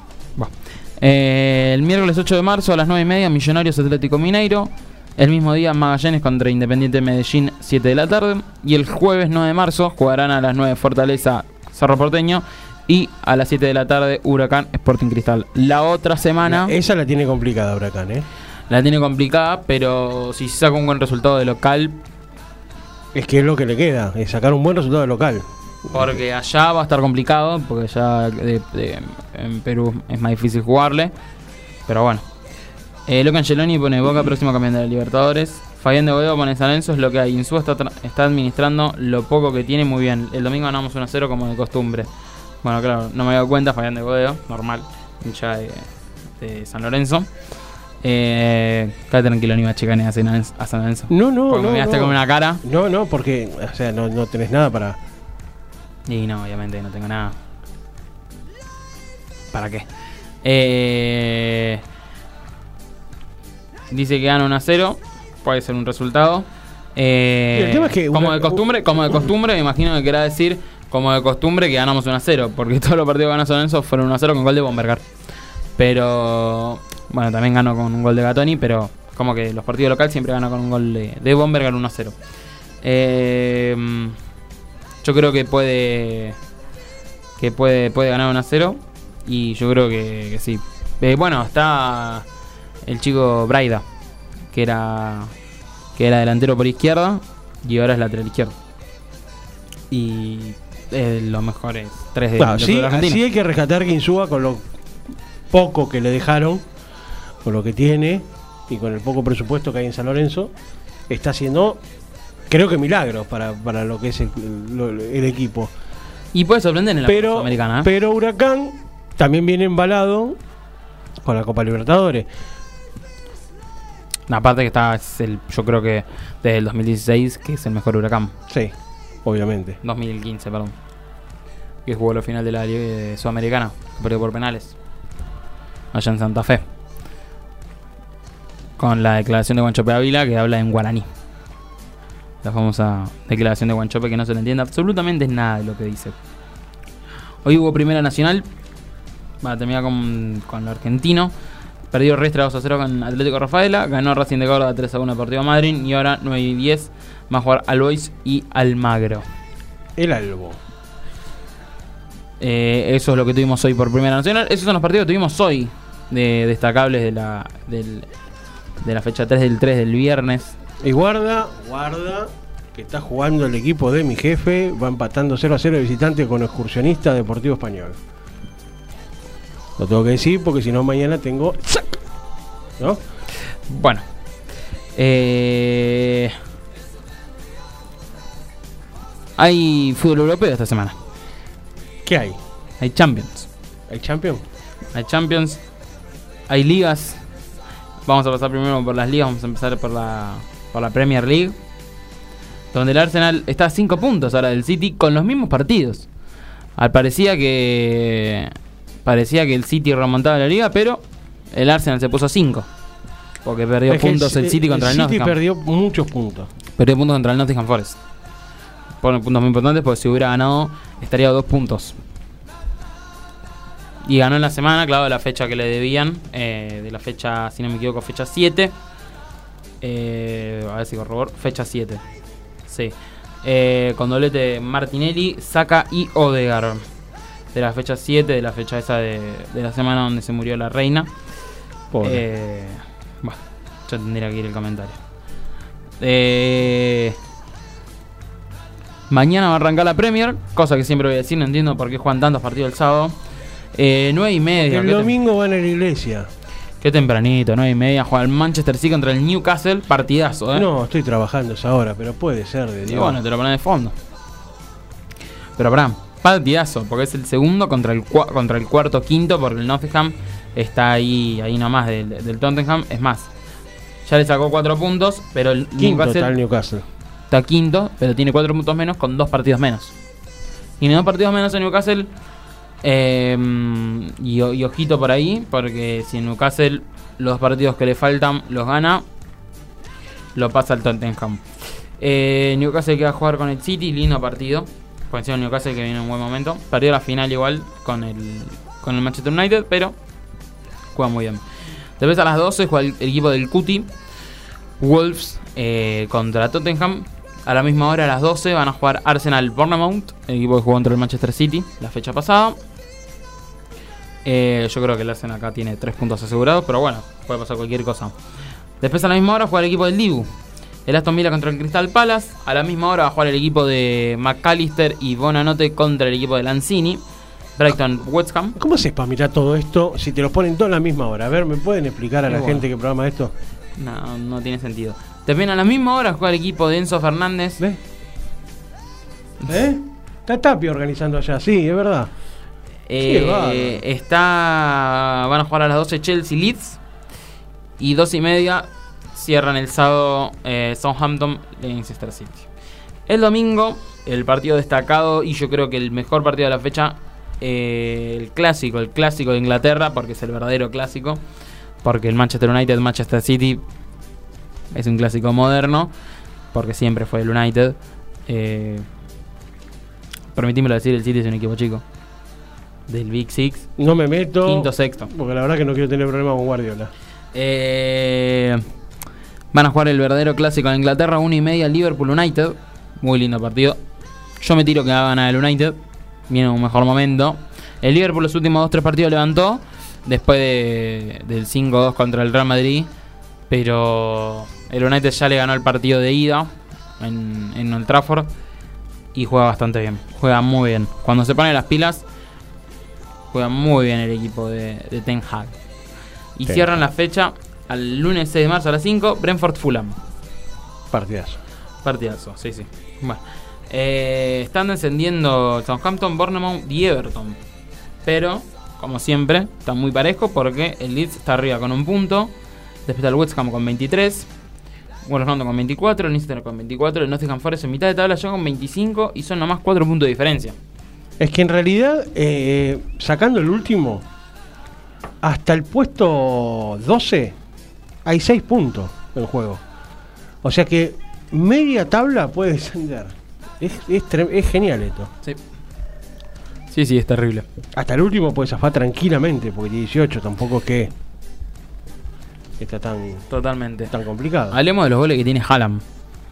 Eh, el miércoles 8 de marzo a las 9 y media, Millonarios Atlético Mineiro. El mismo día, Magallanes contra Independiente Medellín, 7 de la tarde. Y el jueves 9 de marzo jugarán a las 9 Fortaleza Cerro Porteño. Y a las 7 de la tarde, Huracán Sporting Cristal. La otra semana Esa la tiene complicada Huracán, ¿eh? la tiene complicada, pero si saca un buen resultado de local, Es que es lo que le queda, es sacar un buen resultado de local. Porque allá va a estar complicado, porque allá de- de- en Perú es más difícil jugarle. Pero bueno. Eh, Luca Angeloni pone Boca próximo campeón de la Libertadores. Fabián de Boedo pone San Lorenzo, es lo que hay. Insúa está, está administrando lo poco que tiene muy bien. El domingo ganamos 1-0 como de costumbre. Bueno, claro, no me había dado cuenta, Fabián de Boedo, normal, hincha de, de San Lorenzo. Eh, quédate tranquilo, ni va a chicanear a San Lorenzo-. No, no, Porque no. me miraste no. con una cara. No, no, porque, o sea, no, no tenés nada para. Y no, obviamente no tengo nada. ¿Para qué? Eh, dice que gana 1 a 0. Puede ser un resultado. Eh, el tema es que como una- de costumbre, como de costumbre, me imagino que querrá decir como de costumbre que ganamos 1 a 0. Porque todos los partidos que ganó Lorenzo fueron 1 a 0 con gol de Bombergar. Pero bueno, también ganó con un gol de Gatoni, pero como que los partidos locales siempre ganan con un gol de, de Bombergar 1 a 0. Eh, yo creo que puede que puede, puede ganar 1 a 0 y yo creo que, que sí. Eh, bueno, está el chico Braida, que era que era delantero por izquierda y ahora es lateral izquierdo. Y es los mejores tres de Claro, sí, sí hay que rescatar que Insúa con lo poco que le dejaron, con lo que tiene y con el poco presupuesto que hay en San Lorenzo, está haciendo, creo que milagros para, para lo que es el, equipo. Y puede sorprender en la Pero, Sudamericana. ¿eh? pero Huracán también viene embalado con la Copa Libertadores. Aparte que está, es el, yo creo que desde el 2016 que es el mejor huracán. Sí, obviamente. 2015, perdón. Que jugó la final de la eh, Sudamericana, que perdió por penales. Allá en Santa Fe. Con la declaración de Guanchope Ávila que habla en guaraní. La famosa declaración de Guanchope que no se le entiende absolutamente nada de lo que dice. Hoy hubo Primera Nacional. Va a terminar con, con lo argentino. Perdió Restra 2 a 0 con Atlético Rafaela. Ganó Racing de Córdoba 3 a 1 Deportivo Madrid. Y ahora 9 y 10 va a jugar Albois y Almagro. El Albo. Eh, eso es lo que tuvimos hoy por Primera Nacional. Esos son los partidos que tuvimos hoy. de destacables de la, del- de la fecha 3 del 3 del viernes. Y guarda, guarda, que está jugando el equipo de mi jefe, va empatando 0 a 0 de visitante con excursionista Deportivo Español. Lo tengo que decir porque si no mañana tengo... ¿No? Bueno. Eh, hay fútbol europeo esta semana. ¿Qué hay? Hay Champions. ¿Hay Champion? Hay Champions. Hay ligas. Vamos a pasar primero por las ligas. Vamos a empezar por la, por la Premier League. Donde el Arsenal está a 5 puntos ahora del City con los mismos partidos. Al parecía que. Parecía que el City remontaba la liga, pero el Arsenal se puso a 5. Porque perdió Es puntos el, City contra el, City Nottingham. perdió muchos puntos. Perdió puntos contra el Nottingham Forest. Pone puntos muy importantes porque si hubiera ganado estaría a dos puntos. Y ganó en la semana, claro, la fecha que le debían. eh, de la fecha, si no me equivoco, fecha 7. Eh, a ver si corrobor. Fecha 7. Sí. Eh, con doblete de Martinelli, Saka y Odegaard. De la fecha 7, de la fecha esa de, de la semana donde se murió la reina. Pobre. Eh, bueno, ya tendría que ir el comentario. Eh, mañana va a arrancar la Premier, cosa que siempre voy a decir, no entiendo por qué juegan tantos partidos el sábado. Eh, 9 y media. el domingo van a la iglesia. Qué tempranito, 9 y media. Juega el Manchester City contra el Newcastle, partidazo, ¿eh? No, estoy trabajando esa hora, pero puede ser de Y Dios. bueno, te lo pones de fondo. Pero pará, partidazo, porque es el segundo contra el, contra el cuarto quinto, porque el Nottingham está ahí, ahí nomás del, del Tottenham. Es más, ya le sacó cuatro puntos, pero el Quinto Newcastle está el Newcastle. está quinto, pero tiene cuatro puntos menos con dos partidos menos. Y en dos partidos menos en Newcastle. Eh, y, ojito por ahí, porque si Newcastle los partidos que le faltan los gana, lo pasa el Tottenham. Eh, Newcastle que va a jugar con el City, lindo partido. Por encima Newcastle que viene en un buen momento. Perdió la final igual con el, con el Manchester United, pero juega muy bien. Después a las 12 juega el, el equipo del Cuti. Wolves eh, contra Tottenham. A la misma hora, a las 12, van a jugar Arsenal Bournemouth, el equipo que jugó contra el Manchester City la fecha pasada. Eh, yo creo que el Arsenal acá tiene 3 puntos asegurados, pero bueno, puede pasar cualquier cosa. Después a la misma hora juega el equipo del Dibu. El Aston Villa contra el Crystal Palace. A la misma hora va a jugar el equipo de McAllister y Bonanote contra el equipo de Lanzini. Brighton West Ham. ¿Cómo haces para mirar todo esto si te lo ponen todo a la misma hora? A ver, ¿me pueden explicar a la bueno. gente que programa esto? No, no tiene sentido. También a la misma hora juega el equipo de Enzo Fernández. ¿Ves? ¿Eh? Está Tapia organizando allá, sí, es verdad. Eh, está. Van a jugar a las 12 Chelsea Leeds. Y 2 y media cierran el sábado eh, Southampton Leicester City. El domingo, el partido destacado y yo creo que el mejor partido de la fecha, eh, el clásico, el clásico de Inglaterra, porque es el verdadero clásico. Porque el Manchester United, Manchester City es un clásico moderno, porque siempre fue el United. Eh, permitímelo decir, el City es un equipo chico. Del Big Six. No me meto. Quinto, sexto. Porque la verdad que no quiero tener problemas con Guardiola. Eh, van a jugar el verdadero clásico en Inglaterra, 1 y media Liverpool United. Muy lindo partido. Yo me tiro que va a ganar el United. Viene en un mejor momento. El Liverpool los últimos 2-3 partidos levantó. Después de- del 5-2 contra el Real Madrid. Pero el United ya le ganó el partido de ida en, en Old Trafford. Y juega bastante bien. Juega muy bien. Cuando se pone las pilas, juega muy bien el equipo de, de Ten Hag. Y Sí. cierran la fecha al lunes 6 de marzo a las 5, Brentford Fulham. Partidazo. Partidazo, sí, sí. Bueno, eh, están descendiendo Southampton, Bournemouth y Everton. Pero, como siempre, están muy parejos porque el Leeds está arriba con un punto. Después está el West Ham con 23. Wolverhampton con 24, el Leicester con 24, el Nottingham Forest en mitad de tabla ya con 25 y son nomás 4 puntos de diferencia. Es que en realidad, eh, sacando el último, hasta el puesto 12 hay 6 puntos en juego. O sea que media tabla puede descender. Es, es, tre- es genial esto. Sí. Sí, sí, es terrible. Hasta el último puede zafar tranquilamente, porque 18 tampoco es que está tan, Totalmente. tan complicado. Hablemos de los goles que tiene Haaland.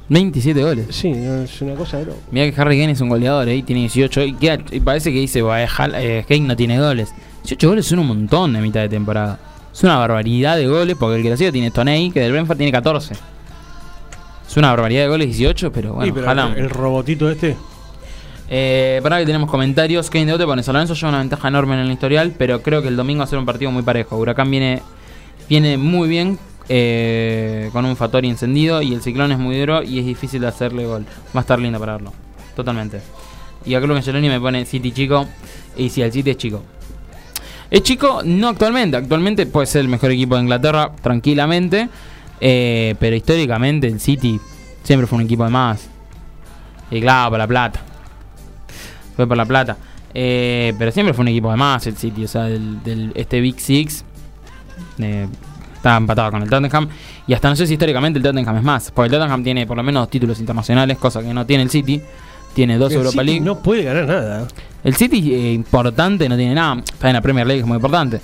27 goles. Sí, no, es una cosa de loco. Mira que Harry Kane es un goleador, ¿eh? tiene 18 y, queda- y parece que dice, "Buah, eh, eh, Kane no tiene goles. 18 goles son un montón de mitad de temporada. Es una barbaridad de goles, porque el que lo sigue tiene Toney, que del Brentford tiene 14. Es una barbaridad de goles 18, pero bueno, Sí, pero ojalá. el, el robotito este. Eh, para que tenemos comentarios. Kevin de Ote pone San Lorenzo lleva una ventaja enorme en el historial, pero creo que el domingo va a ser un partido muy parejo. Huracán viene, viene muy bien eh, con un Fattori encendido y el ciclón es muy duro y es difícil de hacerle gol. Va a estar lindo para verlo. Totalmente. Y acá Lucas Angeloni me pone City chico. Y si el City es chico. Es chico, no actualmente. Actualmente puede ser el mejor equipo de Inglaterra, tranquilamente. Eh, pero históricamente el City siempre fue un equipo de más. Y claro, para la plata. Fue por la plata. Eh, pero siempre fue un equipo de más el City. O sea, del, este Big Six. Está empatado con el Tottenham. Y hasta no sé si históricamente el Tottenham es más. Porque el Tottenham tiene por lo menos dos títulos internacionales, cosa que no tiene el City. Tiene dos El Europa City League. No puede ganar nada. El City eh, importante no tiene nada. Está en la Premier League, es muy importante.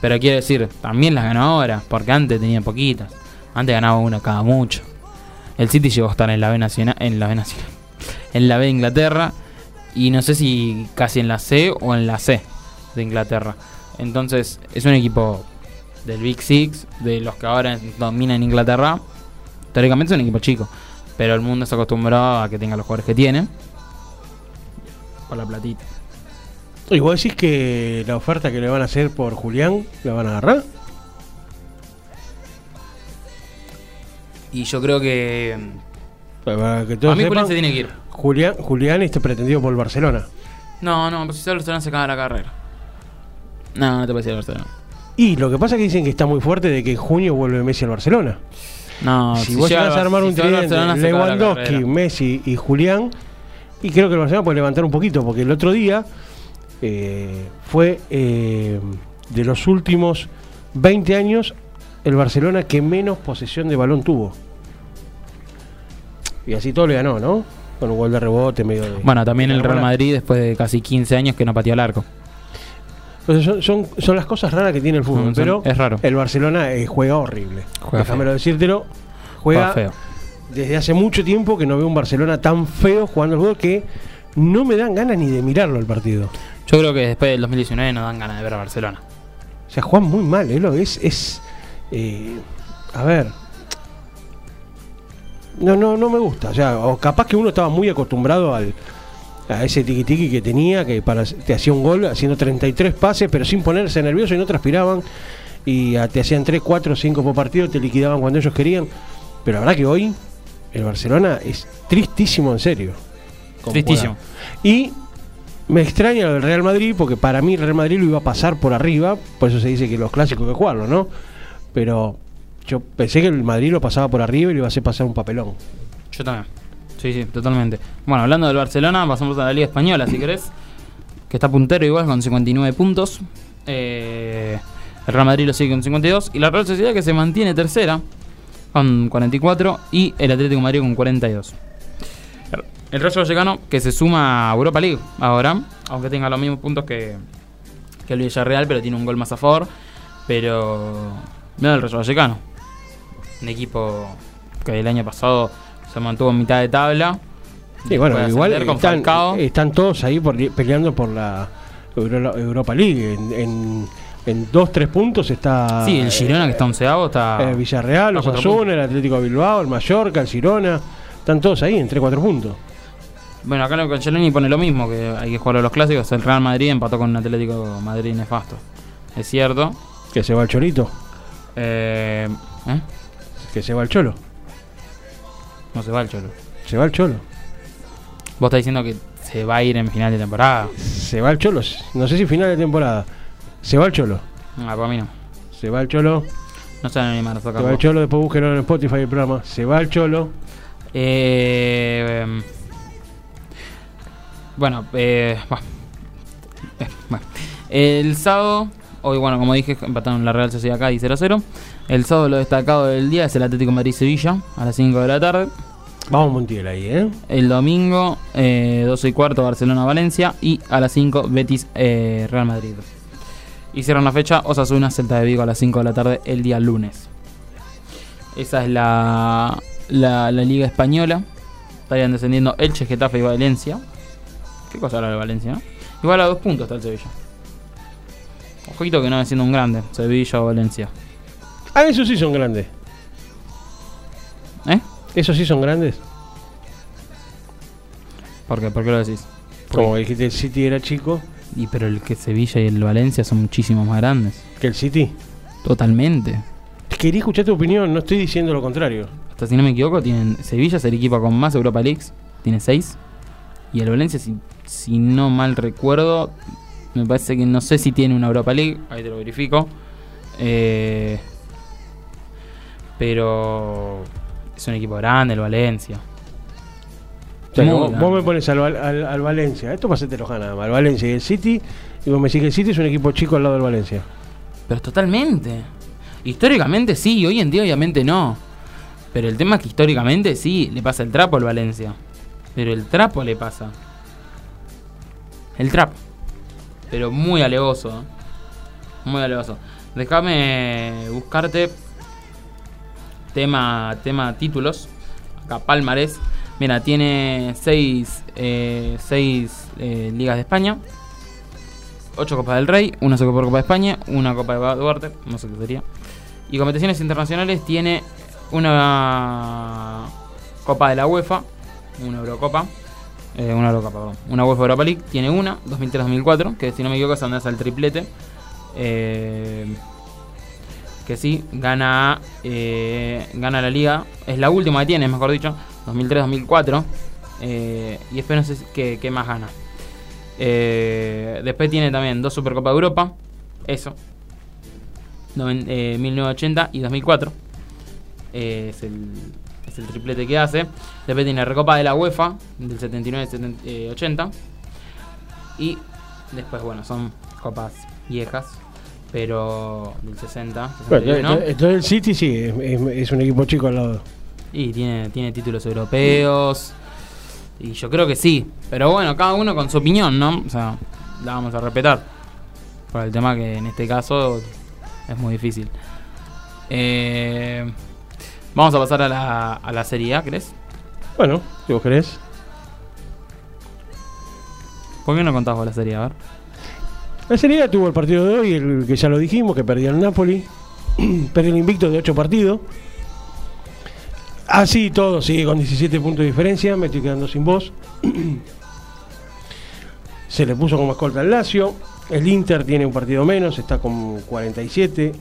Pero quiero decir, también las ganó ahora. Porque antes tenía poquitas. Antes ganaba una cada mucho. El City llegó a estar en la B nacional. En la B nacional. En la B de Inglaterra. Y no sé si casi en la C o en la C de Inglaterra. Entonces, es un equipo del Big Six. De los que ahora dominan Inglaterra. Teóricamente es un equipo chico. Pero el mundo se acostumbrado a que tenga los jugadores que tiene. Por la platita. ¿Y vos decís que la oferta que le van a hacer por Julián la van a agarrar? Y yo creo que. Para que todos a mí Julián sepan, se tiene que ir. Julián, Julián está pretendido por el Barcelona. No, no, pues si solo Barcelona se caga la carrera. No, no te puedes ir a Barcelona. Y lo que pasa es que dicen que está muy fuerte de que en junio vuelve Messi al Barcelona. No, si, vos llega llegas a armar si un tridente, Lewandowski. Messi y Julián, y creo que el Barcelona puede levantar un poquito, porque el otro día eh, fue eh, de los últimos 20 años el Barcelona que menos posesión de balón tuvo. Y así todo le ganó, ¿no? Con un gol de rebote medio de... Bueno, también el Real. Madrid después de casi 15 años que no pateó el arco. Entonces son, son, son las cosas raras que tiene el fútbol, Mm, pero es raro. el Barcelona eh, juega horrible. Juega Déjamelo decírtelo. Juega, feo. desde hace mucho tiempo que no veo un Barcelona tan feo jugando el juego que no me dan ganas ni de mirarlo el partido. Yo creo que después del 2019 no dan ganas de ver a Barcelona. O sea, juegan muy mal, ¿eh? Es, es eh, a ver. No, no, no me gusta. O sea, o capaz que uno estaba muy acostumbrado al, a ese tiki que tenía, que para te hacía un gol haciendo 33 pases, pero sin ponerse nervioso y no transpiraban. Y te hacían 3, 4, 5 por partido, te liquidaban cuando ellos querían. Pero la verdad que hoy el Barcelona es tristísimo en serio. Tristísimo. juega. Y me extraña lo del Real Madrid, porque para mí el Real Madrid lo iba a pasar por arriba, por eso se dice que los clásicos hay que jugarlo, ¿no? Pero yo pensé que el Madrid lo pasaba por arriba y le iba a hacer pasar un papelón. Yo también. Sí, sí, totalmente. Bueno, hablando del Barcelona, pasamos a la Liga Española, si querés. Que está puntero igual con 59 puntos. Eh, el Real Madrid lo sigue con 52. Y la Real Sociedad que se mantiene tercera con 44. Y el Atlético Madrid con 42. El Rayo Vallecano que se suma a Europa League ahora. Aunque tenga los mismos puntos que, que el Villarreal, pero tiene un gol más a favor. Pero. Mira el Rayo Vallecano. Un equipo que el año pasado se mantuvo en mitad de tabla. Y bueno, igual están, todos ahí por- peleando por la Euro- Europa League. En, en, en dos, tres puntos está Sí, el Girona que está onceavo está. eh, Villarreal, cuatro Osasuna, el Atlético de Bilbao, el Mallorca, el Girona. Están todos ahí en 3, 4 puntos. Bueno, acá lo Angeloni pone lo mismo, que hay que jugar a los clásicos. El Real Madrid empató con un Atlético de Madrid nefasto. Es cierto. Que se va el Cholito, Eh, ¿eh? que se va el Cholo. No se va el Cholo. Se va el Cholo. Vos estás diciendo que se va a ir en final de temporada. Se va el Cholo. No sé si final de temporada. Se va el Cholo. Ah, para mí no. Se va el Cholo. No se van a animar a Se va el Cholo. Después búsquenlo en Spotify el programa. Se va el Cholo. Eh, bueno, eh, bah. Eh, bueno. El sábado, hoy, bueno, como dije, empataron la Real Sociedad acá y 0 a 0. El sábado lo destacado del día es el Atlético Madrid-Sevilla a las 5 de la tarde. Vamos Montiel ahí, ¿eh? El domingo, eh, 12 y cuarto, Barcelona-Valencia. Y a las 5, Betis-Real Madrid. Y cierran la fecha, Osasuna, Celta de Vigo a las 5 de la tarde el día lunes. Esa es la, la, la Liga Española. Estarían descendiendo Elche, Getafe y Valencia. ¿Qué cosa habla de Valencia, no? Igual a dos puntos está el Sevilla. Ojito que no es siendo un grande, Sevilla o Valencia. Ah, esos sí son grandes. ¿Eh? Esos sí son grandes. ¿Por qué? ¿Por qué lo decís? Como dijiste, el City era chico Y pero el que Sevilla y el Valencia son muchísimo más grandes. que el City. Totalmente. Quería escuchar tu opinión, no estoy diciendo lo contrario. Hasta si no me equivoco, tienen Sevilla es el equipo con más Europa Leagues, tiene 6. Y el Valencia, si, si no mal recuerdo, me parece que no sé si tiene una Europa League, ahí te lo verifico. Eh, pero es un equipo grande el Valencia. O sea, vos, me pones al, al- al Valencia, esto para hacerte enojar nada más, al Valencia y el City, y vos me decís que el City es un equipo chico al lado del Valencia. Pero totalmente. Históricamente sí, hoy en día obviamente no. Pero el tema es que históricamente sí, le pasa el trapo al Valencia. Pero el trapo le pasa. El trapo. Pero muy alevoso. ¿eh? Muy alevoso. Déjame buscarte tema, tema títulos. Acá Palmarés. Mira, tiene 6 ligas de España. 8 Copas del Rey, una Supercopa de España, una Copa de Duarte, no sé qué sería. Y competiciones internacionales tiene una Copa de la UEFA, una Eurocopa, eh, una Eurocopa, perdón, una UEFA Europa League, tiene una, 2003-2004, que si no me equivoco es donde hace el triplete. Eh, que sí, gana, eh, gana la liga, es la última que tiene, mejor dicho, 2003-2004. eh, y después no sé qué, más gana. Eh, después tiene también dos Supercopa de Europa. Eso. Noven- eh, 1980 y 2004. Eh, es, el, es el triplete que hace. Después tiene Recopa de la UEFA del 79-80. Y después, bueno, son copas viejas. Pero del 60. Bueno, 61. entonces, entonces el City sí, es un equipo chico al lado. Y tiene, tiene títulos europeos. Y yo creo que sí. Pero bueno, cada uno con su opinión, ¿no? O sea, la vamos a respetar. Por el tema que en este caso es muy difícil. Eh, vamos a pasar a la, a la Serie A, ¿crees? Bueno, si vos querés. ¿Por qué no contás vos la Serie A? A ver. La Serie A tuvo el partido de hoy, el que ya lo dijimos, que perdió el Napoli. perdió el invicto de 8 partidos. Así todo, sigue con 17 puntos de diferencia. Me estoy quedando sin voz. Se le puso como escolta al Lazio. El Inter tiene un partido menos, está con 47,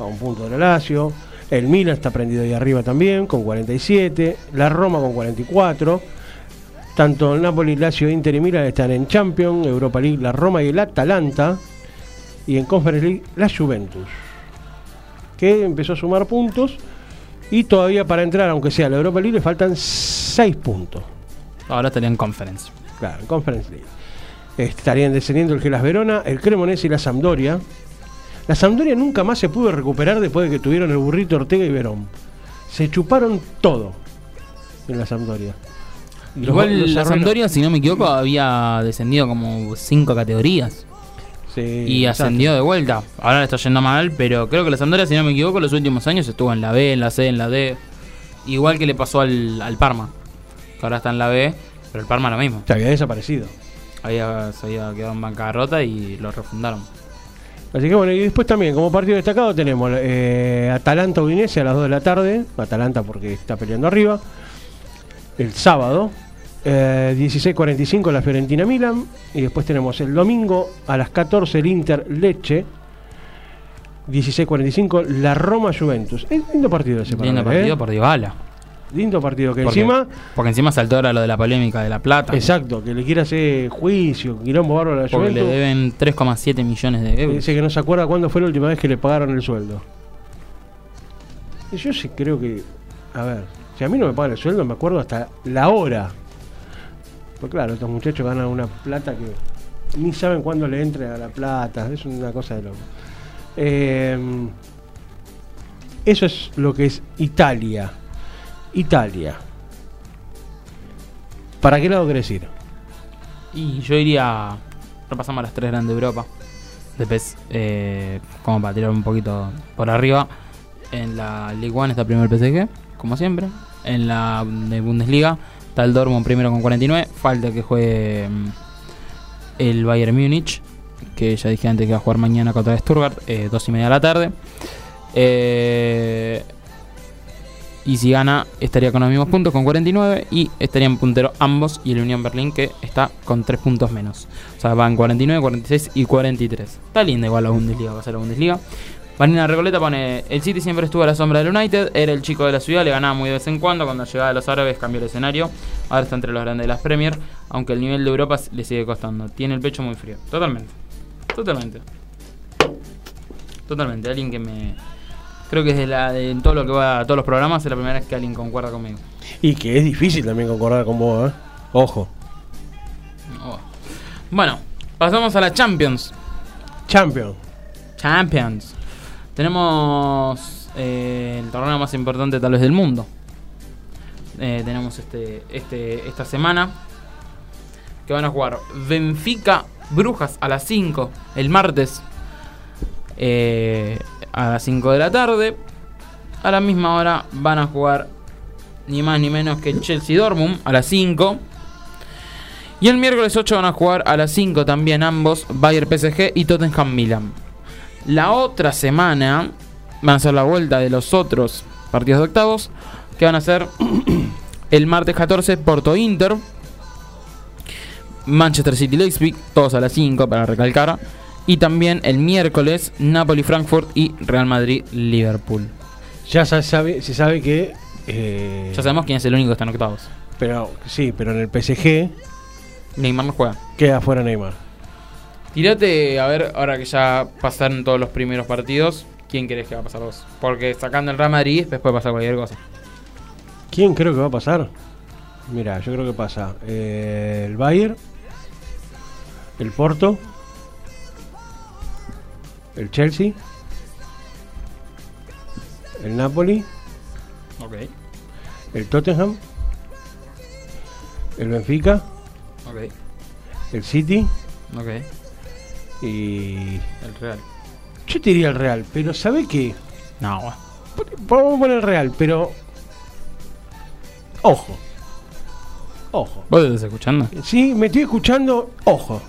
a un punto del Lazio. El Milan está prendido ahí arriba también, con 47. La Roma con 44. Tanto el Napoli, Lazio, Inter y Milan están en Champions, Europa League, la Roma y el Atalanta. Y en Conference League, la Juventus. Que empezó a sumar puntos. Y todavía para entrar, aunque sea la Europa League, le faltan 6 puntos. Ahora estaría en Conference. Claro, en Conference League. Estarían descendiendo el Gelas Verona, el Cremonese y la Sampdoria. La Sampdoria nunca más se pudo recuperar después de que tuvieron el burrito Ortega y Verón. Se chuparon todo en la Sampdoria. Los- Igual los la. Sampdoria, si no me equivoco, había descendido como 5 categorías. Sí, y exacto. ascendió de vuelta. Ahora le está yendo mal, pero creo que la Sampdoria, si no me equivoco, los últimos años estuvo en la B, en la C, en la D. Igual que le pasó al, al Parma, que ahora está en la B, pero el Parma lo mismo. Se había desaparecido. Había, se había quedado en bancarrota y lo refundaron. Así que bueno, y después también, como partido destacado, tenemos eh, Atalanta Udinese a las 2 de la tarde. Atalanta porque está peleando arriba. El sábado, eh, 16.45 la Fiorentina Milan. Y después tenemos el domingo a las 14 el Inter Leche. 16.45 la Roma Juventus. Es lindo partido ese para Lindo ¿eh? partido por Dybala. Lindo partido que Porque- encima, Porque encima saltó ahora lo de la polémica de la plata. exacto, que le quiere hacer juicio, quilombo bárbaro a la Porque le Juventus. deben 3,7 millones de euros. Dice que no se acuerda cuándo fue la última vez que le pagaron el sueldo. Yo sí creo que. A ver, si a mí no me pagan el sueldo, me acuerdo hasta la hora. Pues claro, estos muchachos ganan una plata que ni saben cuándo le entre a la plata. Es una cosa de loco. Eh, eso es lo que es Italia. Italia. ¿Para qué lado querés ir? Y yo iría. Repasamos las tres grandes de Europa. Después, eh, como para tirar un poquito por arriba. En la League One está primero el PSG, como siempre. En la de Bundesliga está el Dortmund primero con 49. Falta que juegue mm, el Bayern Múnich. que ya dije antes que va a jugar mañana contra Stuttgart, eh, dos y media de la tarde. Eh, y si gana, estaría con los mismos puntos, con 49. Y estarían punteros ambos y el Unión Berlín, que está con 3 puntos menos. O sea, van 49, 46 y 43. Está linda igual la Bundesliga, va a ser la Bundesliga. Vanina Recoleta pone: El City siempre estuvo a la sombra del United, era el chico de la ciudad, le ganaba muy de vez en cuando. Cuando llegaba a los árabes cambió el escenario. Ahora está entre los grandes de las Premier, aunque el nivel de Europa le sigue costando. Tiene el pecho muy frío. Totalmente. Totalmente. Totalmente. Alguien que me. Creo que es de la, de en todo lo que va a todos los programas, es la primera vez que alguien concuerda conmigo. Y que es difícil también concordar con vos, ¿eh? Ojo. Oh. Bueno, pasamos a la Champions. Champion. Champions. Tenemos eh, el torneo más importante tal vez del mundo. Eh, tenemos este, este, esta semana que van a jugar Benfica Brujas a las 5 el martes eh, a las 5 de la tarde. A la misma hora van a jugar ni más ni menos que Chelsea Dortmund a las 5. Y el miércoles 8 van a jugar a las 5 también ambos Bayern PSG y Tottenham Milan. La otra semana van a ser la vuelta de los otros partidos de octavos que van a ser el martes 14 Porto Inter, Manchester City Leipzig, todos a las 5 para recalcar. Y también el miércoles Napoli Frankfurt y Real Madrid Liverpool. Ya se sabe, se sabe que. eh, Ya sabemos quién es el único que está en octavos. Pero sí, pero en el PSG Neymar no juega. queda fuera Neymar. Tirate, a ver, ahora que ya pasaron todos los primeros partidos, ¿quién crees que va a pasar vos? Porque sacando el Real Madrid, después puede pasar cualquier cosa. ¿Quién creo que va a pasar? Mira, yo creo que pasa eh, el Bayern, el Porto, el Chelsea, el Napoli, el Tottenham, el Benfica, el City. Y El Real. yo te diría el Real, pero ¿sabe qué? No. Vamos a poner el Real, pero ojo, ojo. ¿Vos estás escuchando? Sí, me estoy escuchando, ojo,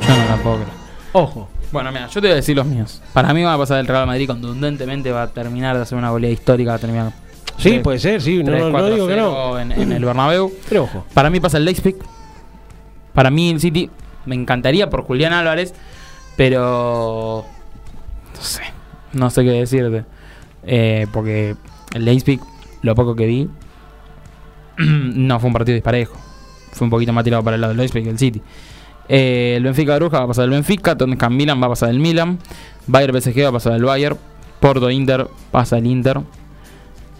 Yo no la puedo creer. ojo. Bueno, mira, yo te voy a decir los míos. Para mí va a pasar el Real Madrid contundentemente, va a terminar de hacer una goleada histórica, va a terminar Sí, puede ser, sí, no, 3, no, no 4, digo que 0 no. En, en el Bernabéu. Pero ojo. Para mí pasa el Leipzig. Para mí el City me encantaría por Julián Álvarez, pero no sé, no sé qué decirte. Eh, porque el Leipzig, lo poco que vi, no fue un partido disparejo. Fue un poquito más tirado para el lado del Leipzig que el City. Eh, el Benfica Bruja va a pasar el Benfica, Tottenham Milan va a pasar el Milan, Bayern PSG va a pasar el Bayern, Porto Inter pasa el Inter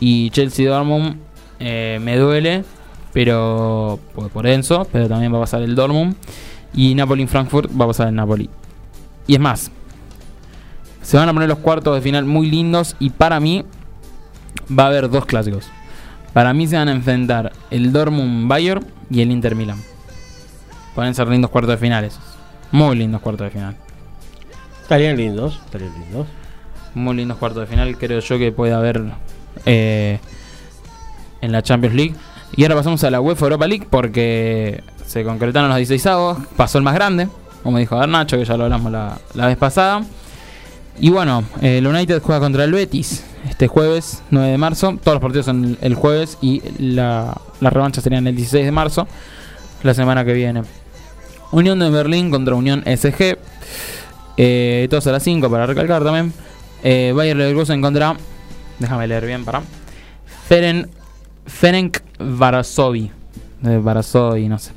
y Chelsea Dortmund eh, me duele, pero por, por Enzo, pero también va a pasar el Dortmund y Napoli Frankfurt va a pasar el Napoli. Y es más, se van a poner los cuartos de final muy lindos y para mí va a haber dos clásicos. Para mí se van a enfrentar el Dortmund Bayern y el Inter Milan. Pueden ser lindos cuartos de finales. Muy lindos cuartos de final. Estarían lindos, estarían lindos. Muy lindos cuartos de final. Creo yo que puede haber eh, en la Champions League. Y ahora pasamos a la UEFA Europa League porque se concretaron los 16 avos. Pasó el más grande, como dijo Garnacho, que ya lo hablamos la, la vez pasada. Y bueno, eh, el United juega contra el Betis este jueves 9 de marzo. Todos los partidos son el jueves y la, la revancha serían el 16 de marzo, la semana que viene. Unión de Berlín contra Unión SG. Eh, todos a las 5 para recalcar también. Eh, Bayer Leverkusen contra. Déjame leer bien para. Feren, Ferenc Varsovie. De Varsovie, no sé.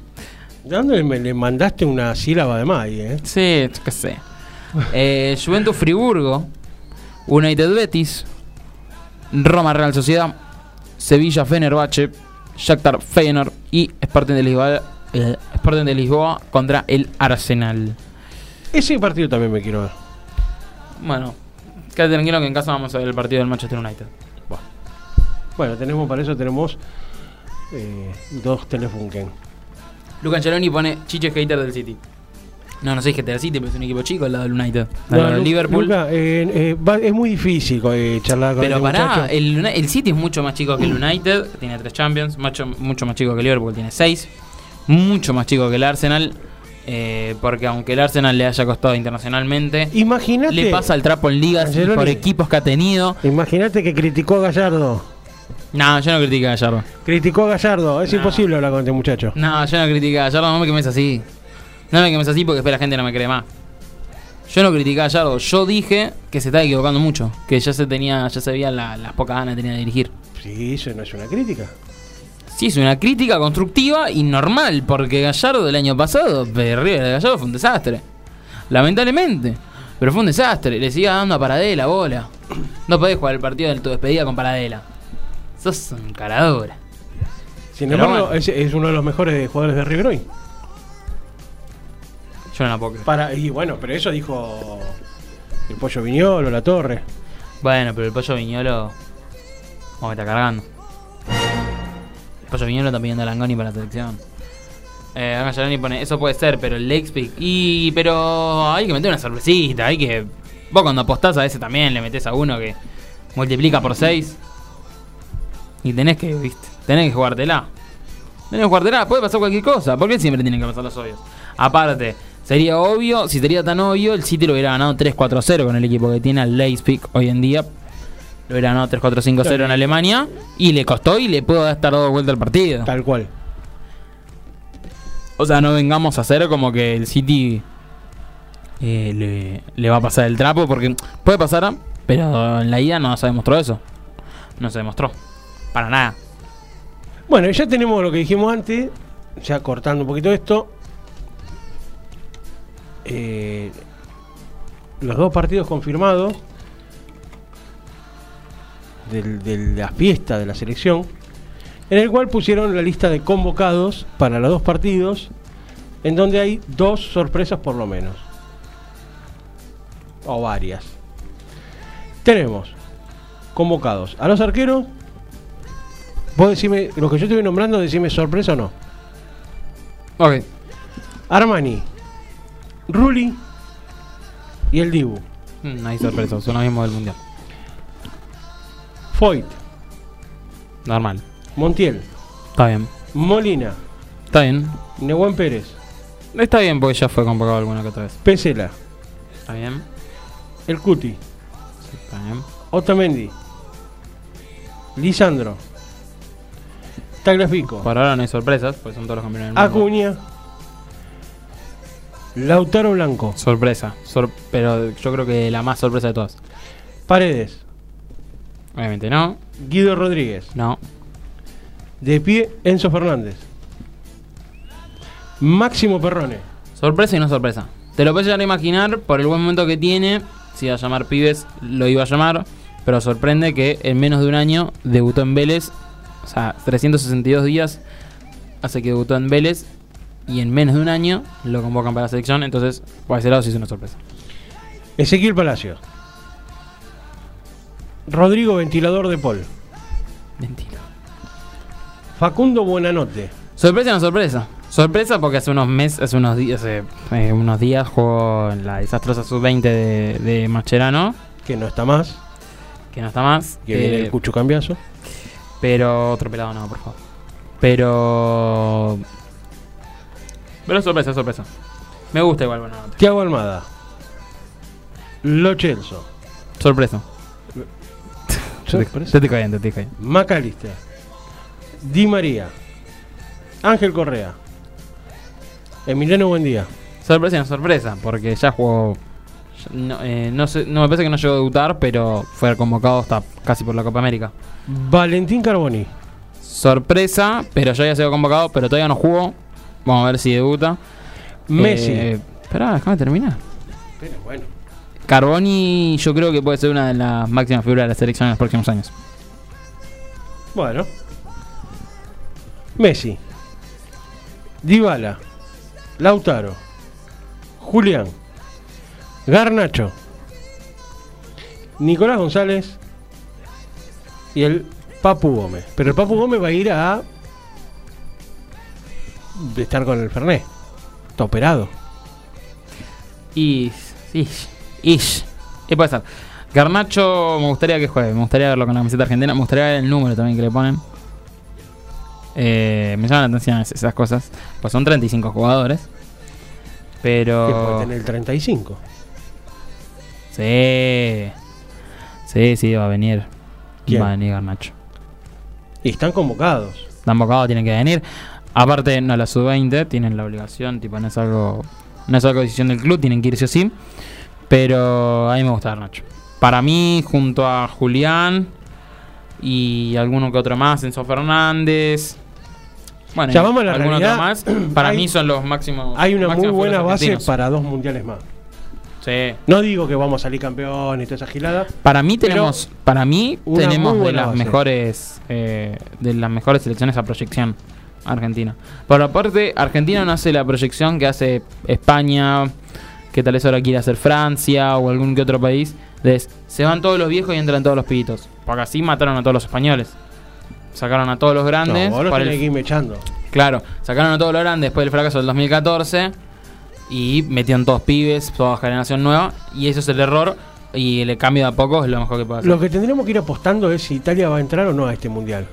¿De dónde me le mandaste una sílaba de más eh? Sí, yo qué sé. Eh, Juventus Friburgo. United Betis. Roma Real Sociedad. Sevilla Fenerbahce. Shakhtar Feyenoord. Y Sporting de Lisboa. eh, Sporting de Lisboa contra el Arsenal. Ese partido también me quiero ver. Bueno, quédate tranquilo que en casa vamos a ver el partido del Manchester United. Bueno, tenemos para eso tenemos eh, dos Telefunken. Luca Angeloni pone Chiche hater del City. No, no soy hater del City, pero es un equipo chico el lado del United. Al lado del Lu- Liverpool. Luca, eh, eh, va- es muy difícil eh, charlar con pero este pará, muchacho. el, el City es mucho más chico que el United, que tiene tres Champions, mucho, mucho más chico que el Liverpool, tiene seis. Mucho más chico que el Arsenal. Eh, porque aunque el Arsenal le haya costado internacionalmente, Imagínate. le pasa el trapo en ligas Angeloni. por equipos que ha tenido. Imagínate que criticó a Gallardo. No, yo no critico a Gallardo. Criticó a Gallardo. Es No. imposible hablar con este muchacho. No, yo no critico a Gallardo, no me quemes así. No me quemes así porque después la gente no me cree más. Yo no critiqué a Gallardo, yo dije que se estaba equivocando mucho, que ya se tenía, ya se veía la- las pocas ganas que tenía de dirigir. Sí, eso no es una crítica. Sí, es una crítica constructiva y normal, porque Gallardo del año pasado, River de Gallardo fue un desastre. Lamentablemente. Pero fue un desastre. Le seguía dando a Paradela bola. No podés jugar el partido de tu despedida con Paradela. Sos un caradora. Sin Pero embargo, bueno. es, es uno de los mejores jugadores de River hoy. Yo no la puedo creer. Para, y bueno, pero eso dijo el Pollo Viñolo, La Torre. Bueno, pero el pollo viñolo. Vamos, me está cargando. El pollo viñolo está pidiendo a Langoni para la selección. Eh, Gianni pone, eso puede ser, pero el Lex Pick. Y, pero hay que meter una sorpresita. Hay que. Vos cuando apostás a ese también le metés a uno que multiplica por 6. Y tenés que, viste, tenés que jugártela. Tenés que jugártela, puede pasar cualquier cosa. ¿Por qué siempre tienen que pasar los obvios? Aparte, sería obvio, si sería tan obvio, el City lo hubiera ganado 3-4-0 con el equipo que tiene al Leipzig hoy en día. Lo hubiera ganado 3-4-5-0 en Alemania. Y le costó y le pudo estar dado vuelta al partido. Tal cual. O sea, no vengamos a hacer como que el City eh, le, le va a pasar el trapo, porque puede pasar, pero en la ida no se demostró eso. No se demostró. Para nada. Bueno, ya tenemos lo que dijimos antes, ya cortando un poquito esto. Eh, los dos partidos confirmados de la fiesta de la selección, en el cual pusieron la lista de convocados para los dos partidos, en donde hay dos sorpresas por lo menos. O varias. Tenemos convocados a los arqueros. Vos decime, lo que yo estoy nombrando, decime sorpresa o no. Ok. Armani, Rulli y el Dibu. Mm, No hay sorpresa, son los mismos del mundial. Foyt, Normal. Montiel, Está bien. Molina, Está bien. Nehuen Pérez, Está bien porque ya fue convocado alguna que otra vez. Pesela, Está bien. El Cuti, Sí, está bien. Otamendi, Lisandro, Tagliafico, Por ahora no hay sorpresas, porque son todos los campeones del mundo. Acuña, Lautaro Blanco, Sorpresa. Sor- pero yo creo que la más sorpresa de todas. Paredes, Obviamente no. Guido Rodríguez, No. de pie Enzo Fernández, Máximo Perrone, Sorpresa y no sorpresa. Te lo puedes llegar a imaginar por el buen momento que tiene. Si iba a llamar pibes, lo iba a llamar. Pero sorprende que en menos de un año debutó en Vélez. O sea, 362 días hace que debutó en Vélez. Y en menos de un año lo convocan para la selección. Entonces, por ese lado sí es una sorpresa. Ezequiel Palacios, Rodrigo Ventilador de Paul, Mentira. Facundo Buenanote, Sorpresa no sorpresa. Sorpresa porque hace unos meses, hace unos días, hace, eh, unos días jugó en la desastrosa sub-20 de, de Mascherano. que no está más, Que no está más. que viene Eh, el Cucho Cambiazo. Pero otro pelado no, por favor. Pero. Pero sorpresa, sorpresa. Me gusta igual, bueno. Tiago Almada, Lo Celso, Sorpresa. Te Sorpresa. estoy cayendo, te estoy cayendo. Macalister, Di María, Ángel Correa, Emiliano Buendía, Sorpresa y no sorpresa, porque ya jugó. No, eh, no, sé, no me parece que no llegó a debutar, pero fue convocado hasta casi por la Copa América. Valentín Carboni, Sorpresa, pero ya había sido convocado, pero todavía no jugó. Vamos a ver si debuta. Messi. Eh, esperá, déjame terminar. Pero bueno, Carboni, yo creo que puede ser una de las máximas figuras de la selección en los próximos años. bueno. Messi, Dybala, Lautaro, Julián, Garnacho, Nicolás González y el Papu Gómez. Pero el Papu Gómez va a ir a estar con el Fernet. Está operado. Y. Ish. Ish. ¿Qué puede ser? Garnacho, me gustaría que juegue. Me gustaría verlo con la camiseta argentina. Me gustaría ver el número también que le ponen. Eh, me llaman la atención es- esas cosas. Pues son 35 jugadores. Que puede Pero. tener el 35. Sí. Sí, sí, va a venir. ¿Quién? Va a venir Garnacho. Y están convocados. Están bocados, tienen que venir. Aparte, no la sub-20, tienen la obligación, tipo, no es algo. No es algo decisión del club, tienen que irse así. Pero a mí me gusta Garnacho. Para mí, junto a Julián y alguno que otro más, Enzo Fernández. Bueno, Ya vamos a la realidad. más. Para Hay- mí son los máximos. Hay una muy buena base para dos mundiales más. Sí. No digo que vamos a salir campeón y toda esa gilada. Para mí tenemos, para mí tenemos de las base. mejores, eh, de las mejores selecciones a proyección Argentina. Por aparte, Argentina no hace la proyección que hace España, que tal vez ahora quiere hacer Francia o algún que otro país. de se van todos los viejos y entran todos los pibitos. Porque así mataron a todos los españoles. Sacaron a todos los grandes. No, vos los para el- que irme echando. Claro, sacaron a todos los grandes después del fracaso del 2014 y metieron todos pibes, toda generación nueva. Y eso es el error. Y el cambio de a poco es lo mejor que puede hacer. Lo que tendremos que ir apostando es si Italia va a entrar o no a este mundial.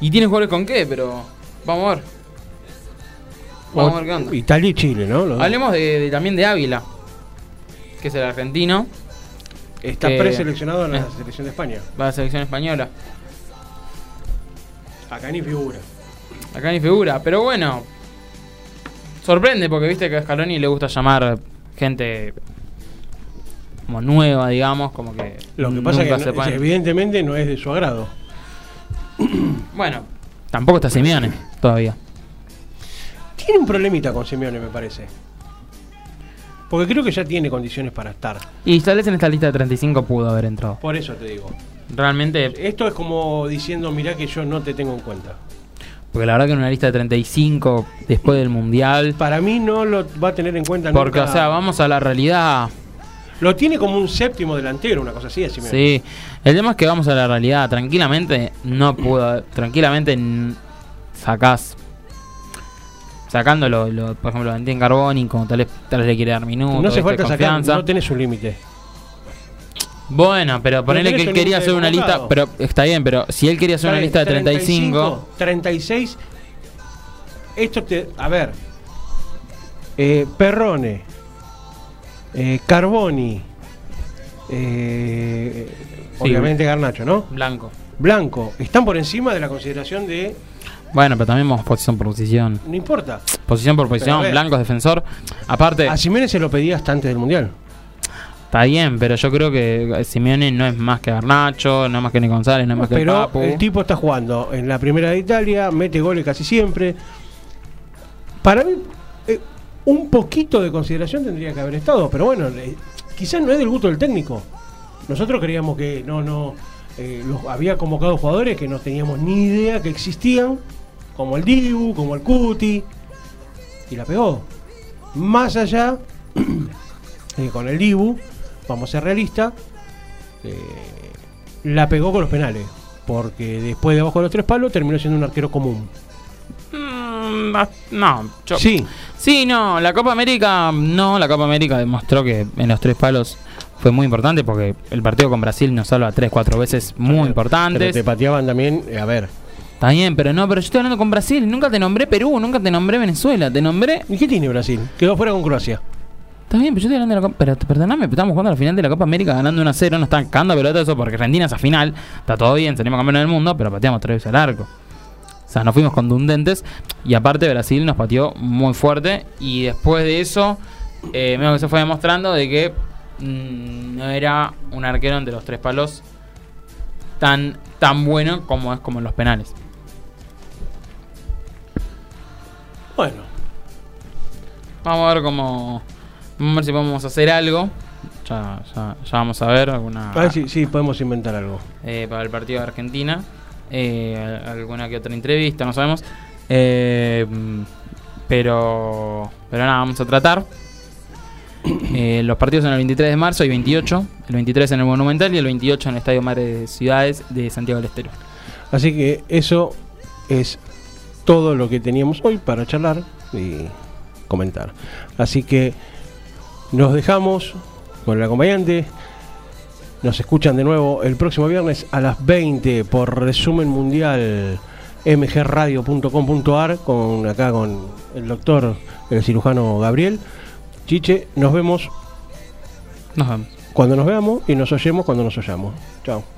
Y tiene jugadores con qué, pero vamos a ver. Vamos a ver qué onda. Italia y Chile, ¿no? Los. Hablemos de, de- también de Ávila, que es el argentino, Está preseleccionado en la eh. selección de España. va a la selección española. Acá ni figura. Acá ni figura, pero bueno. Sorprende porque viste que a Scaloni le gusta llamar gente como nueva, digamos, como que Lo que pasa es que no- evidentemente no es de su agrado. Bueno, tampoco está Simeone todavía. Tiene un problemita con Simeone, me parece. Porque creo que ya tiene condiciones para estar. Y tal vez en esta lista de 35 pudo haber entrado. Por eso te digo. Realmente, Esto es como diciendo, mirá que yo no te tengo en cuenta. Porque la verdad que en una lista de 35 después del Mundial... Para mí no lo va a tener en cuenta Porque, nunca. o sea, vamos a la realidad. Lo tiene como un séptimo delantero, una cosa así, a Simeone. Sí. El tema es que vamos a la realidad. Tranquilamente no pudo. Tranquilamente sacás. Sacándolo, lo, por ejemplo, Valentín Carboni, como tal vez, tal vez le quiere dar minutos. No hace falta sacar, no tenés un límite. Bueno, pero ponele que él quería hacer una lista. Pero está bien, pero si él quería hacer una lista de 35. 36. Esto te. A ver. Eh, Perrone. eh, Carboni. eh, Sí. obviamente Garnacho, ¿no? Blanco. Blanco. Están por encima de la consideración de. Bueno, pero también vamos posición por posición. No importa. Posición por posición, ver. Blanco es defensor. Aparte, A Simeone se lo pedía hasta antes del mundial. Está bien, pero yo creo que Simeone no es más que Garnacho, no es más que Nico González, no es más que el Papu. el tipo está jugando en la primera de Italia, mete goles casi siempre. Para mí, eh, un poquito de consideración tendría que haber estado, pero bueno, eh, quizás no es del gusto del técnico. Nosotros creíamos que no, no, eh, los, había convocado jugadores que no teníamos ni idea que existían, como el Dibu, como el Cuti, y la pegó. Más allá, eh, con el Dibu, vamos a ser realistas, eh, la pegó con los penales. Porque después de abajo de los tres palos terminó siendo un arquero común. Mm, no, yo- Sí, Sí, no, la Copa América, no, la Copa América demostró que en los tres palos fue muy importante porque el partido con Brasil nos salva tres, cuatro veces muy pero importantes. te pateaban también, eh, a ver. Está bien, pero no, pero yo estoy hablando con Brasil, nunca te nombré Perú, nunca te nombré Venezuela, te nombré... ¿Y qué tiene Brasil? Quedó fuera con Croacia. Está bien, pero yo estoy hablando de la Copa... Pero perdóname, pero estamos jugando a la final de la Copa América ganando 1 a 0, no están cagando pelota eso porque Argentina es a final, está todo bien, salimos campeones del mundo, pero pateamos tres veces al arco. O sea, nos fuimos contundentes y aparte Brasil nos pateó muy fuerte y después de eso, eh, medio que se fue demostrando de que mm, no era un arquero entre los tres palos tan, tan bueno como es como en los penales. Bueno, Vamos a ver cómo. Vamos a ver si podemos hacer algo. Ya, ya, ya vamos a ver alguna. a ver si sí, podemos inventar algo. eh, para el partido de Argentina. Eh, al- alguna que otra entrevista, no sabemos. Eh, pero. Pero nada, vamos a tratar. Eh, los partidos son el 23 de marzo y 28. El 23 en el Monumental y el 28 en el Estadio Madre de Ciudades de Santiago del Estero. Así que eso es todo lo que teníamos hoy para charlar y comentar. Así que nos dejamos con el acompañante. Nos escuchan de nuevo el próximo viernes a las 20 por resumen mundial mgradio.com.ar con acá con el doctor, el cirujano Gabriel. Chiche, nos vemos Nos vemos. cuando nos veamos y nos oyemos cuando nos oyamos. Chao.